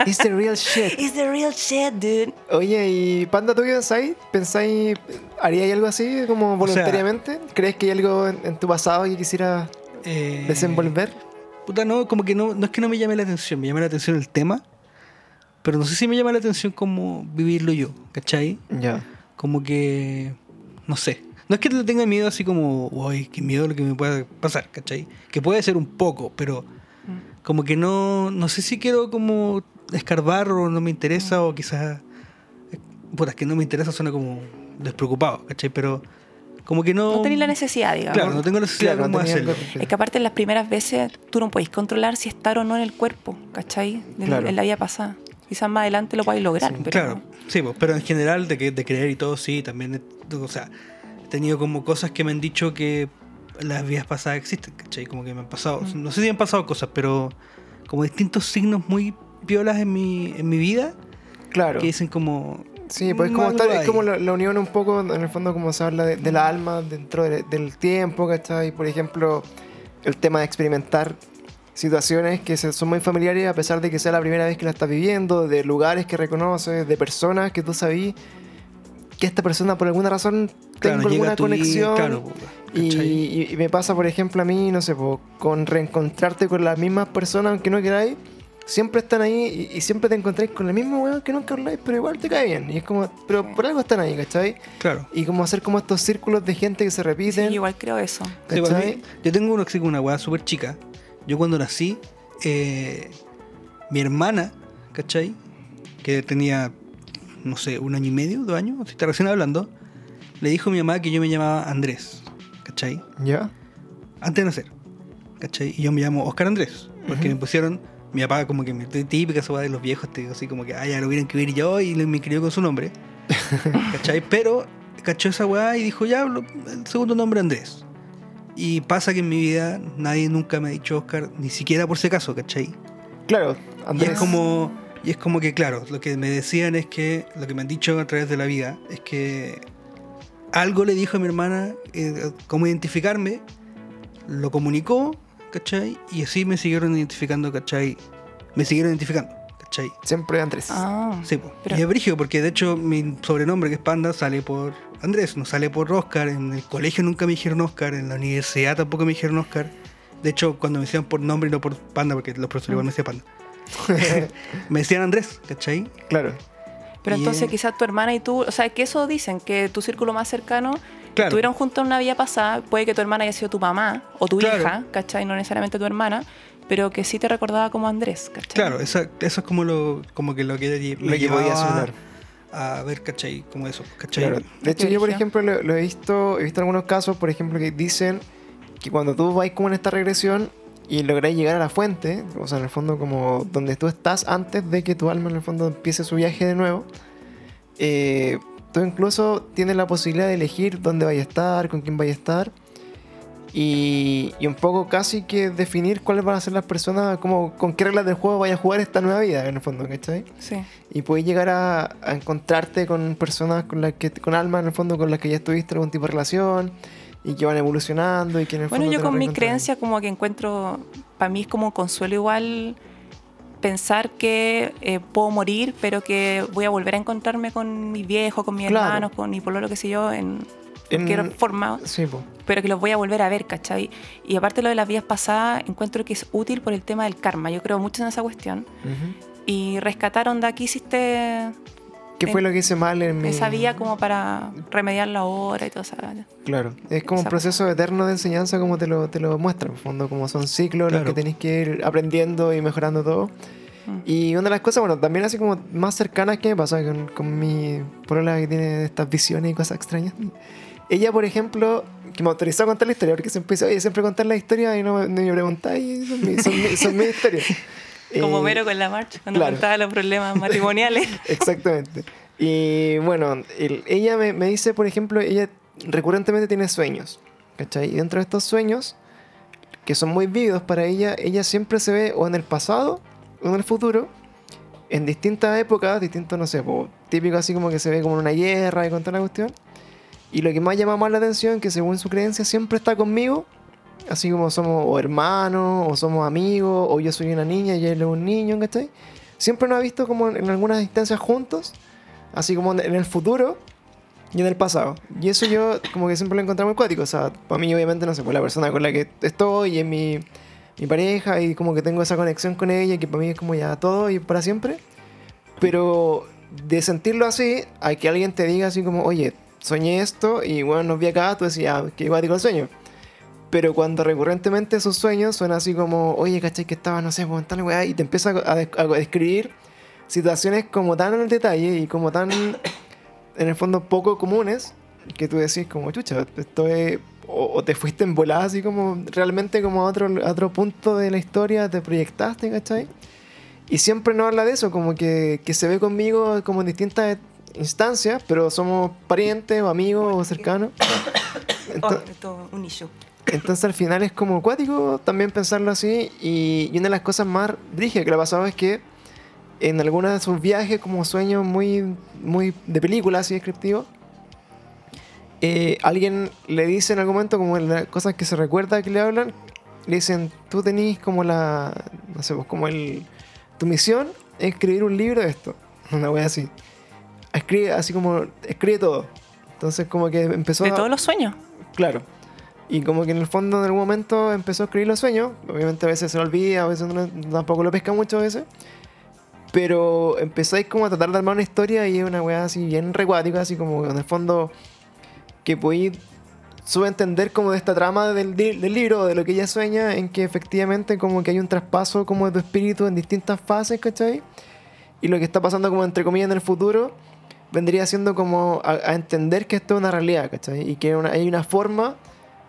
It's the real shit. It's the real shit, dude. Oye, ¿y Panda, tú qué pensáis? ¿Pensáis, haríais algo así como voluntariamente? ¿Crees que hay algo en, en tu pasado que quisieras eh, desenvolver? Puta, no, como que no, no es que no me llame la atención, me llama la atención el tema, pero no sé si me llama la atención como vivirlo yo, ¿cachai? Ya. Como que, no sé, no es que le tenga miedo así como, uy, qué miedo lo que me pueda pasar, ¿cachai? Que puede ser un poco, pero como que no, no sé si quiero como escarbar o no me interesa o quizás, puta, es que no me interesa suena como despreocupado, ¿cachai? Pero como que no... No tenéis la necesidad, digamos. Claro, no tengo la necesidad Claro, de hacerlo. Es que aparte en las primeras veces tú no podéis controlar si estar o no en el cuerpo, ¿cachai? En, Claro. en la vida pasada. Quizás más adelante lo podáis lograr. Sí, pero Claro, sí, pues, pero en general de, que, de creer y todo, sí, también, o sea, he tenido como cosas que me han dicho que las vidas pasadas existen, ¿cachai? Como que me han pasado, no sé si me han pasado cosas, pero como distintos signos muy piolas en mi, en mi vida Claro. que dicen como... Sí, pues es "Mm, como, algo estar- es hay". como la, la unión un poco, en el fondo, como se habla de, de la alma dentro de- del tiempo, ¿cachai? Por ejemplo, el tema de experimentar situaciones que se- son muy familiares a pesar de que sea la primera vez que la estás viviendo, de lugares que reconoces, de personas que tú sabís que esta persona por alguna razón Claro, tengo alguna tu vida, conexión. claro, po, Y, ¿cachai? y- y me pasa, por ejemplo, a mí, no sé, po, con reencontrarte con las mismas personas, aunque no queráis, siempre están ahí y, y siempre te encontráis con el mismo weón que nunca habláis, pero igual te cae bien. Y es como, pero por algo están ahí, ¿cachai? Claro. Y como hacer como estos círculos de gente que se Sí, repiten. igual creo eso. Yo tengo uno, una weá súper chica. Yo cuando nací, eh, mi hermana, ¿cachai? Que tenía, no sé, un año y medio, dos años, si está recién hablando, le dijo a mi mamá que yo me llamaba Andrés, ¿cachai? ¿Ya? Antes de nacer, ¿cachai? Y yo me llamo Oscar Andrés, porque Ujú. me pusieron, mi papá como que me típica esa weá de los viejos, te digo así como que, ah, ya lo hubieran que ver yo y me crió con su nombre, [LAUGHS] ¿cachai? Pero cachó esa weá y dijo, ya, lo- el segundo nombre Andrés. Y pasa que en mi vida nadie nunca me ha dicho Oscar, ni siquiera por si acaso, ¿cachai? Claro, Y Andrés. es como, y es como que, claro, lo que me decían es que, lo que me han dicho a través de la vida, es que algo le dijo a mi hermana eh, cómo identificarme, lo comunicó, ¿cachai? Y así me siguieron identificando, ¿cachai? Me siguieron identificando, ¿cachai? Siempre Andrés. Ah, Sí. Pero- y es brígido porque de hecho mi sobrenombre que es Panda sale por Andrés, no sale por Oscar. En el colegio nunca me dijeron Oscar, en la universidad tampoco me dijeron Oscar. De hecho, cuando me decían por nombre y no por Panda, porque los profesores igual me decían Panda, [LAUGHS] [LAUGHS] me decían Andrés, ¿cachai? claro. Pero entonces es- quizás tu hermana y tú, o sea, que eso dicen, que tu círculo más cercano Claro. estuvieron juntos en una vida pasada, puede que tu hermana haya sido tu mamá o tu Claro. hija, ¿cachai? No necesariamente tu hermana, pero que sí te recordaba como Andrés, ¿cachai? Claro, esa- eso es como lo, como que lo que me Lo que podía llevaba sonar. a ver, ¿cachai? Como eso, ¿cachai? Claro. De hecho, yo, por ejemplo, lo, lo he visto, he visto algunos casos, por ejemplo, que dicen que cuando tú vas como en esta regresión y lográis llegar a la fuente, o sea, en el fondo como donde tú estás antes de que tu alma en el fondo empiece su viaje de nuevo, eh, tú incluso tienes la posibilidad de elegir dónde vaya a estar, con quién vaya a estar. Y, y un poco casi que definir cuáles van a ser las personas, como con qué reglas del juego vaya a jugar esta nueva vida, en el fondo, ¿cachai? Sí. y puedes llegar a, a encontrarte con personas con las que con alma en el fondo con las que ya tuviste algún tipo de relación y que van evolucionando y que en el Bueno, fondo yo lo con mi creencia como que encuentro, para mí es como un consuelo igual pensar que eh, puedo morir, pero que voy a volver a encontrarme con mi viejo, con mis Claro. hermanos, con mi pololo, qué sé yo, en En- cualquier forma, sí pero que los voy a volver a ver, ¿cachai? Y aparte lo de las vidas pasadas, encuentro que es útil por el tema del karma. Yo creo mucho en esa cuestión. Ujú. Y rescatar onda, aquí hiciste ¿Qué fue lo que hice mal en mi esa vía como para remediarlo ahora y todo eso. Claro, es como un proceso eterno de enseñanza como te lo, te lo muestra, en fondo, como son ciclos los Claro. que tenéis que ir aprendiendo y mejorando todo. Mm. Y una de las cosas, bueno, también así como más cercanas que me pasa con, con mi polola que tiene estas visiones y cosas extrañas. Ella, por ejemplo, que me autorizó a contar la historia, porque siempre dice, oye, siempre contar la historia y no me, ni me preguntáis, son, mi- son, mi- son mis [LAUGHS] historias. Como Mero con la marcha, cuando claro. contaba los problemas matrimoniales. [LAUGHS] Exactamente. Y bueno, el- ella me, me dice, por ejemplo, ella recurrentemente tiene sueños. ¿Cachai? Y dentro de estos sueños, que son muy vívidos para ella, ella siempre se ve o en el pasado o en el futuro, en distintas épocas, distintos, no sé, po, típico así como que se ve como en una guerra y con toda la cuestión. Y lo que más llama más la atención, que según su creencia siempre está conmigo, así como somos o hermanos, o somos amigos, o yo soy una niña y él es un niño, ¿cachai? Siempre nos ha visto como en, algunas instancias juntos, así como en, el futuro y en el pasado. Y eso yo como que siempre lo he encontrado muy cuático. O sea, para mí obviamente, no sé, pues la persona con la que estoy y es mi, mi pareja y como que tengo esa conexión con ella que para mí es como ya todo y para siempre. Pero de sentirlo así, hay que alguien te diga así como, oye, soñé esto y bueno, nos vi acá, tú decías, ah, qué cuático el sueño. Pero cuando recurrentemente esos sueños son así como, oye, ¿cachai? Que estaba, no sé, pues, en tal weá, y te empieza a, a describir situaciones como tan en el detalle y como tan, en el fondo, poco comunes, que tú decís como, chucha, esto es... O, o te fuiste en volada así como realmente como a otro, a otro punto de la historia, te proyectaste, ¿cachai? Y siempre no habla de eso, como que, que se ve conmigo como en distintas instancias, pero somos parientes o amigos o cercanos. [COUGHS] Oh, Ento- esto es un issue. Entonces al final es como acuático también pensarlo así. Y, y una de las cosas más rígidas que le ha pasado es que en algunos de sus viajes, como sueños muy, muy de película, así descriptivo, eh, alguien le dice en algún momento, como las cosas que se recuerda que le hablan, le dicen, tú tenés como la, no sé, pues como el, tu misión es escribir un libro de esto, [LAUGHS] una wea así. Escribe, así como, escribe todo. Entonces como que empezó... De a- todos los sueños. Claro. Y como que en el fondo en algún momento empezó a escribir los sueños. Obviamente a veces se lo olvida, a veces no- tampoco lo pesca mucho a veces. Pero empezáis como a tratar de armar una historia y es una weá así bien recuática, así como en el fondo que podéis subentender como de esta trama del, del libro, de lo que ella sueña, en que efectivamente como que hay un traspaso como de tu espíritu en distintas fases, ¿cachai? Y lo que está pasando como entre comillas en el futuro vendría siendo como a, a entender que esto es una realidad, ¿cachai? Y que una- hay una forma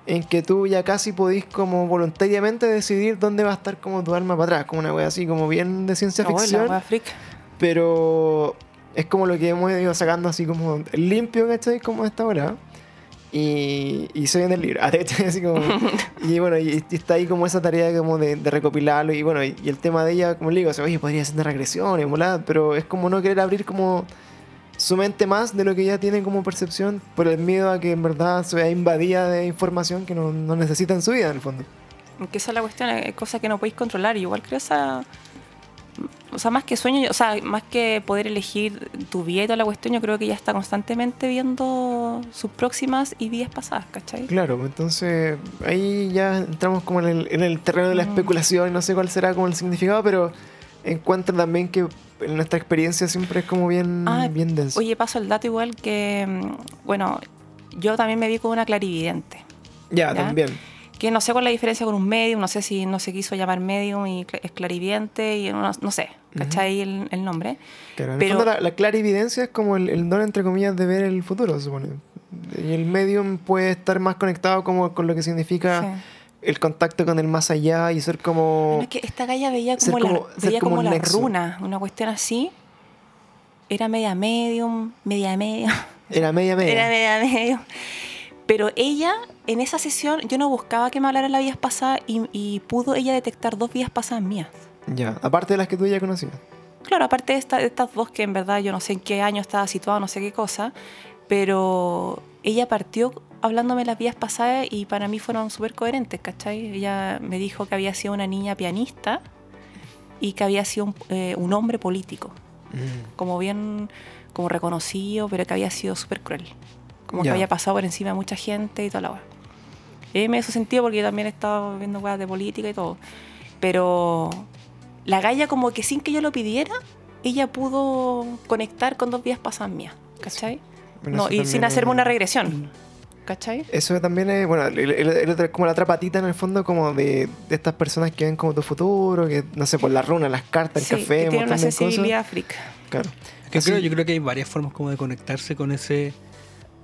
en que tú ya casi podís como voluntariamente decidir dónde va a estar como tu alma para atrás, como una wea así como bien de ciencia ficción, pero es como lo que hemos ido sacando así como limpio, ¿cachai? Como esta hora. Y, y se viene el libro. [LAUGHS] Así como, [LAUGHS] y bueno, y, y está ahí como esa tarea como de, de recopilarlo. Y bueno, y, y el tema de ella, como le digo, o sea, oye, podría ser de regresiones, volada, pero es como no querer abrir como su mente más de lo que ya tiene como percepción por el miedo a que en verdad se vea invadida de información que no, no necesita en su vida, en el fondo. Porque esa es la cuestión, hay cosas que no podéis controlar. Y igual creo esa. O sea, más que sueño, o sea, más que poder elegir tu vida y toda la cuestión, yo creo que ella está constantemente viendo sus próximas y vidas pasadas, ¿cachai? Claro, entonces ahí ya entramos como en el, en el terreno de la Mm. especulación, no sé cuál será como el significado, pero encuentro también que en nuestra experiencia siempre es como bien, Ah, bien denso. Oye, paso el dato igual que, mm, bueno, yo también me vi con una clarividente. ya, ¿ya? también. Que no sé cuál es la diferencia con un medium, no sé si no se quiso llamar medium y cl- es clarividente, y no, no sé, ¿cachai? el, el nombre. Claro, en Pero- el fondo la, la clarividencia es como el, el don, entre comillas, de ver el futuro, se supone. Y el medium puede estar más conectado como con lo que significa Sí. El contacto con el más allá y ser como... Bueno, es que esta galla veía como, la, veía como como un la nexo. runa, una cuestión así. Era media medium, media medium. Era media media. Era media medium. Pero ella, en esa sesión, yo no buscaba que me hablara la vida pasada y, y pudo ella detectar dos vidas pasadas mías. Ya, aparte de las que tú ya conocías. Claro, aparte de, esta- de estas dos que en verdad yo no sé en qué año estaba situado, no sé qué cosa, pero ella partió hablándome las vidas pasadas y para mí fueron súper coherentes, ¿cachai? Ella me dijo que había sido una niña pianista y que había sido un, eh, un hombre político, como bien, como reconocido, pero que había sido súper cruel, como que había pasado por encima de mucha gente y toda la weá. Y me hizo sentido porque yo también he estado viendo weas de política y todo, pero la galla como que sin que yo lo pidiera, ella pudo conectar con dos vidas pasadas mías, ¿cachai? Bueno, no, y sin hacerme una regresión, ¿cachai? Eso también es, bueno, el, como la otra patita en el fondo, como de, de estas personas que ven como tu futuro, que no sé, por la runa, las cartas, Sí, el café, que un tiene una sensibilidad freak. Claro. Que Así- creo, yo creo que hay varias formas como de conectarse con ese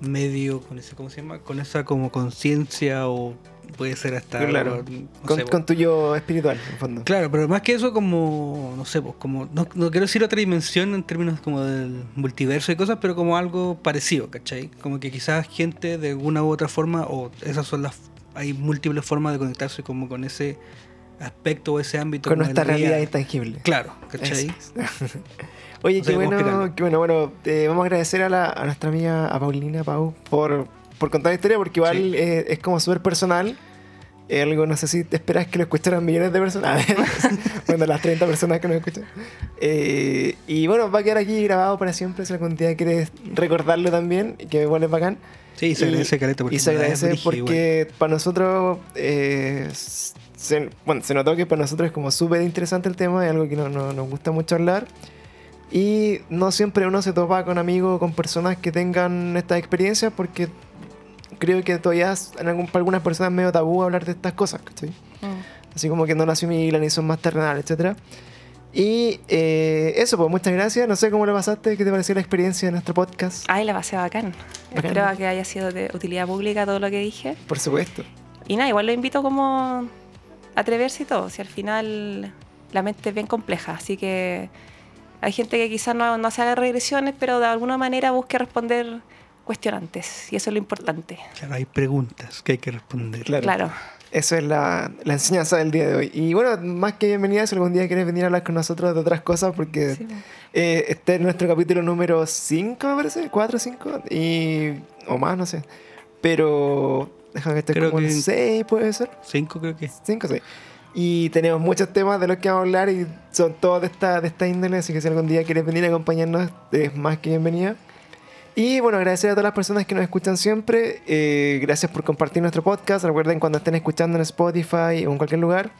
medio, con ese, ¿cómo se llama? Con esa como conciencia o puede ser hasta... Claro. no con, sé, con tu yo espiritual, en el fondo. Claro, pero más que eso como, no sé, pues como, no, no quiero decir otra dimensión en términos como del multiverso y cosas, pero como algo parecido, ¿cachai? Como que quizás gente de alguna u otra forma, o esas son las, hay múltiples formas de conectarse como con ese aspecto o ese ámbito. Con nuestra realidad real. intangible. Claro, ¿cachai? [LAUGHS] Oye, qué bueno, qué bueno, bueno, eh, vamos a agradecer a, la, a nuestra amiga, a Paulina Pau, por, por contar la historia, porque igual Sí. eh, es como súper esperas algo, no sé si te esperas que lo escucharan millones de personas. [LAUGHS] bueno, las 30 personas que nos escuchan. Eh, y bueno, va a quedar aquí grabado para siempre. Si algún día quieres recordarlo también, que igual es bacán. Sí, se agradece caleta porque Y se es agradece porque para nosotros, eh, se, bueno, se notó que para nosotros es como súper interesante el tema, es algo que no- no- nos gusta mucho hablar. Y no siempre uno se topa con amigos, con personas que tengan estas experiencias, porque creo que todavía en algún- para algunas personas es medio tabú hablar de estas cosas, ¿cachai? Mm. Así como que no la asimilan y son más terrenales, etc. Y eh, eso, pues muchas gracias. No sé cómo lo pasaste, qué te pareció la experiencia de nuestro podcast. Ay, la pasé bacán. Bacán. Espero que haya sido de utilidad pública todo lo que dije. Por supuesto. Y nada, igual lo invito como a atreverse y todo. Si al final la mente es bien compleja, así que hay gente que quizás no, no se haga regresiones, pero de alguna manera busque responder cuestionantes. Y eso es lo importante. Claro, hay preguntas que hay que responder. Claro. Claro. Eso es la, la enseñanza del día de hoy. Y bueno, más que bienvenida, si algún día quieres venir a hablar con nosotros de otras cosas, porque Sí, eh, este es nuestro capítulo número 5, me parece, 4 o 5, y, o más, no sé. Pero déjame que esté Creo como que- en 6, puede ser. Cinco creo que. 5 o 6. Y tenemos muchos temas de los que vamos a hablar y son todos de esta, de esta índole, así que si algún día quieres venir a acompañarnos, es más que bienvenida. Y bueno, agradecer a todas las personas que nos escuchan siempre. eh, gracias por compartir nuestro podcast. Recuerden cuando estén escuchando en Spotify o en cualquier lugar,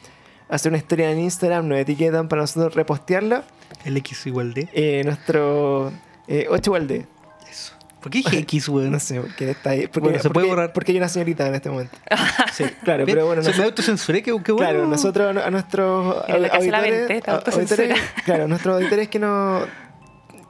hacer una historia en Instagram, nos etiquetan para nosotros repostearla. El X igual de. Eh, nuestro 8 igual de. Eso. ¿Por qué dije [LAUGHS] X, weón? No sé por qué está ahí. Porque, Bueno, se puede porque- borrar. Porque hay una señorita en este momento. [LAUGHS] Sí. Claro, pero bueno, se me autocensuré, qué, qué bueno. Claro, nosotros a nuestros En la casa de la auditores, mente, te a- autocensura. auditores- claro, nuestros auditores que no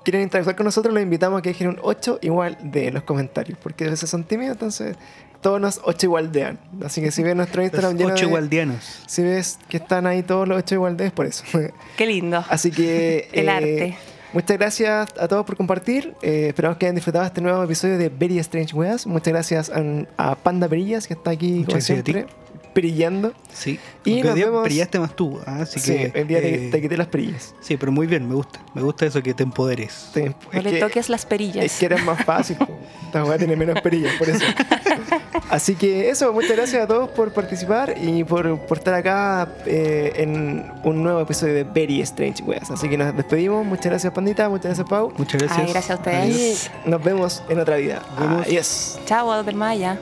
quieren interactuar con nosotros, los invitamos a que dejen un 8 igual de en los comentarios, porque a veces son tímidos, entonces todos nos 8 igualdean. Así que si ves nuestro [LAUGHS] Instagram Los lleno ocho de- igualdianos. si ves que están ahí todos los 8 igualdes, por eso. [LAUGHS] Qué lindo. Así que [LAUGHS] El eh, arte. Muchas gracias a todos por compartir. Eh, esperamos que hayan disfrutado este nuevo episodio de Very Strange Weas. Muchas gracias a, a Panda Perillas, que está aquí como Muchas gracias a ti. Perillando. Sí. Y nos día vemos- brillaste más tú. ah, Así sí, que, el día te, eh, te quité las perillas. Sí, pero muy bien, me gusta. Me gusta eso que te empoderes. Sí, No le que- toques las perillas. Es que era más fácil. Esta weá tiene menos perillas, por eso. [LAUGHS] Así que eso, muchas gracias a todos por participar y por, por estar acá eh, en un nuevo episodio de Very Strange Weas. Así que nos despedimos. Muchas gracias, Pandita. Muchas gracias, Pau. Muchas gracias. Ay, gracias a ustedes. Y nos vemos en otra vida. Nos vemos. Adiós. Chao, del Maya.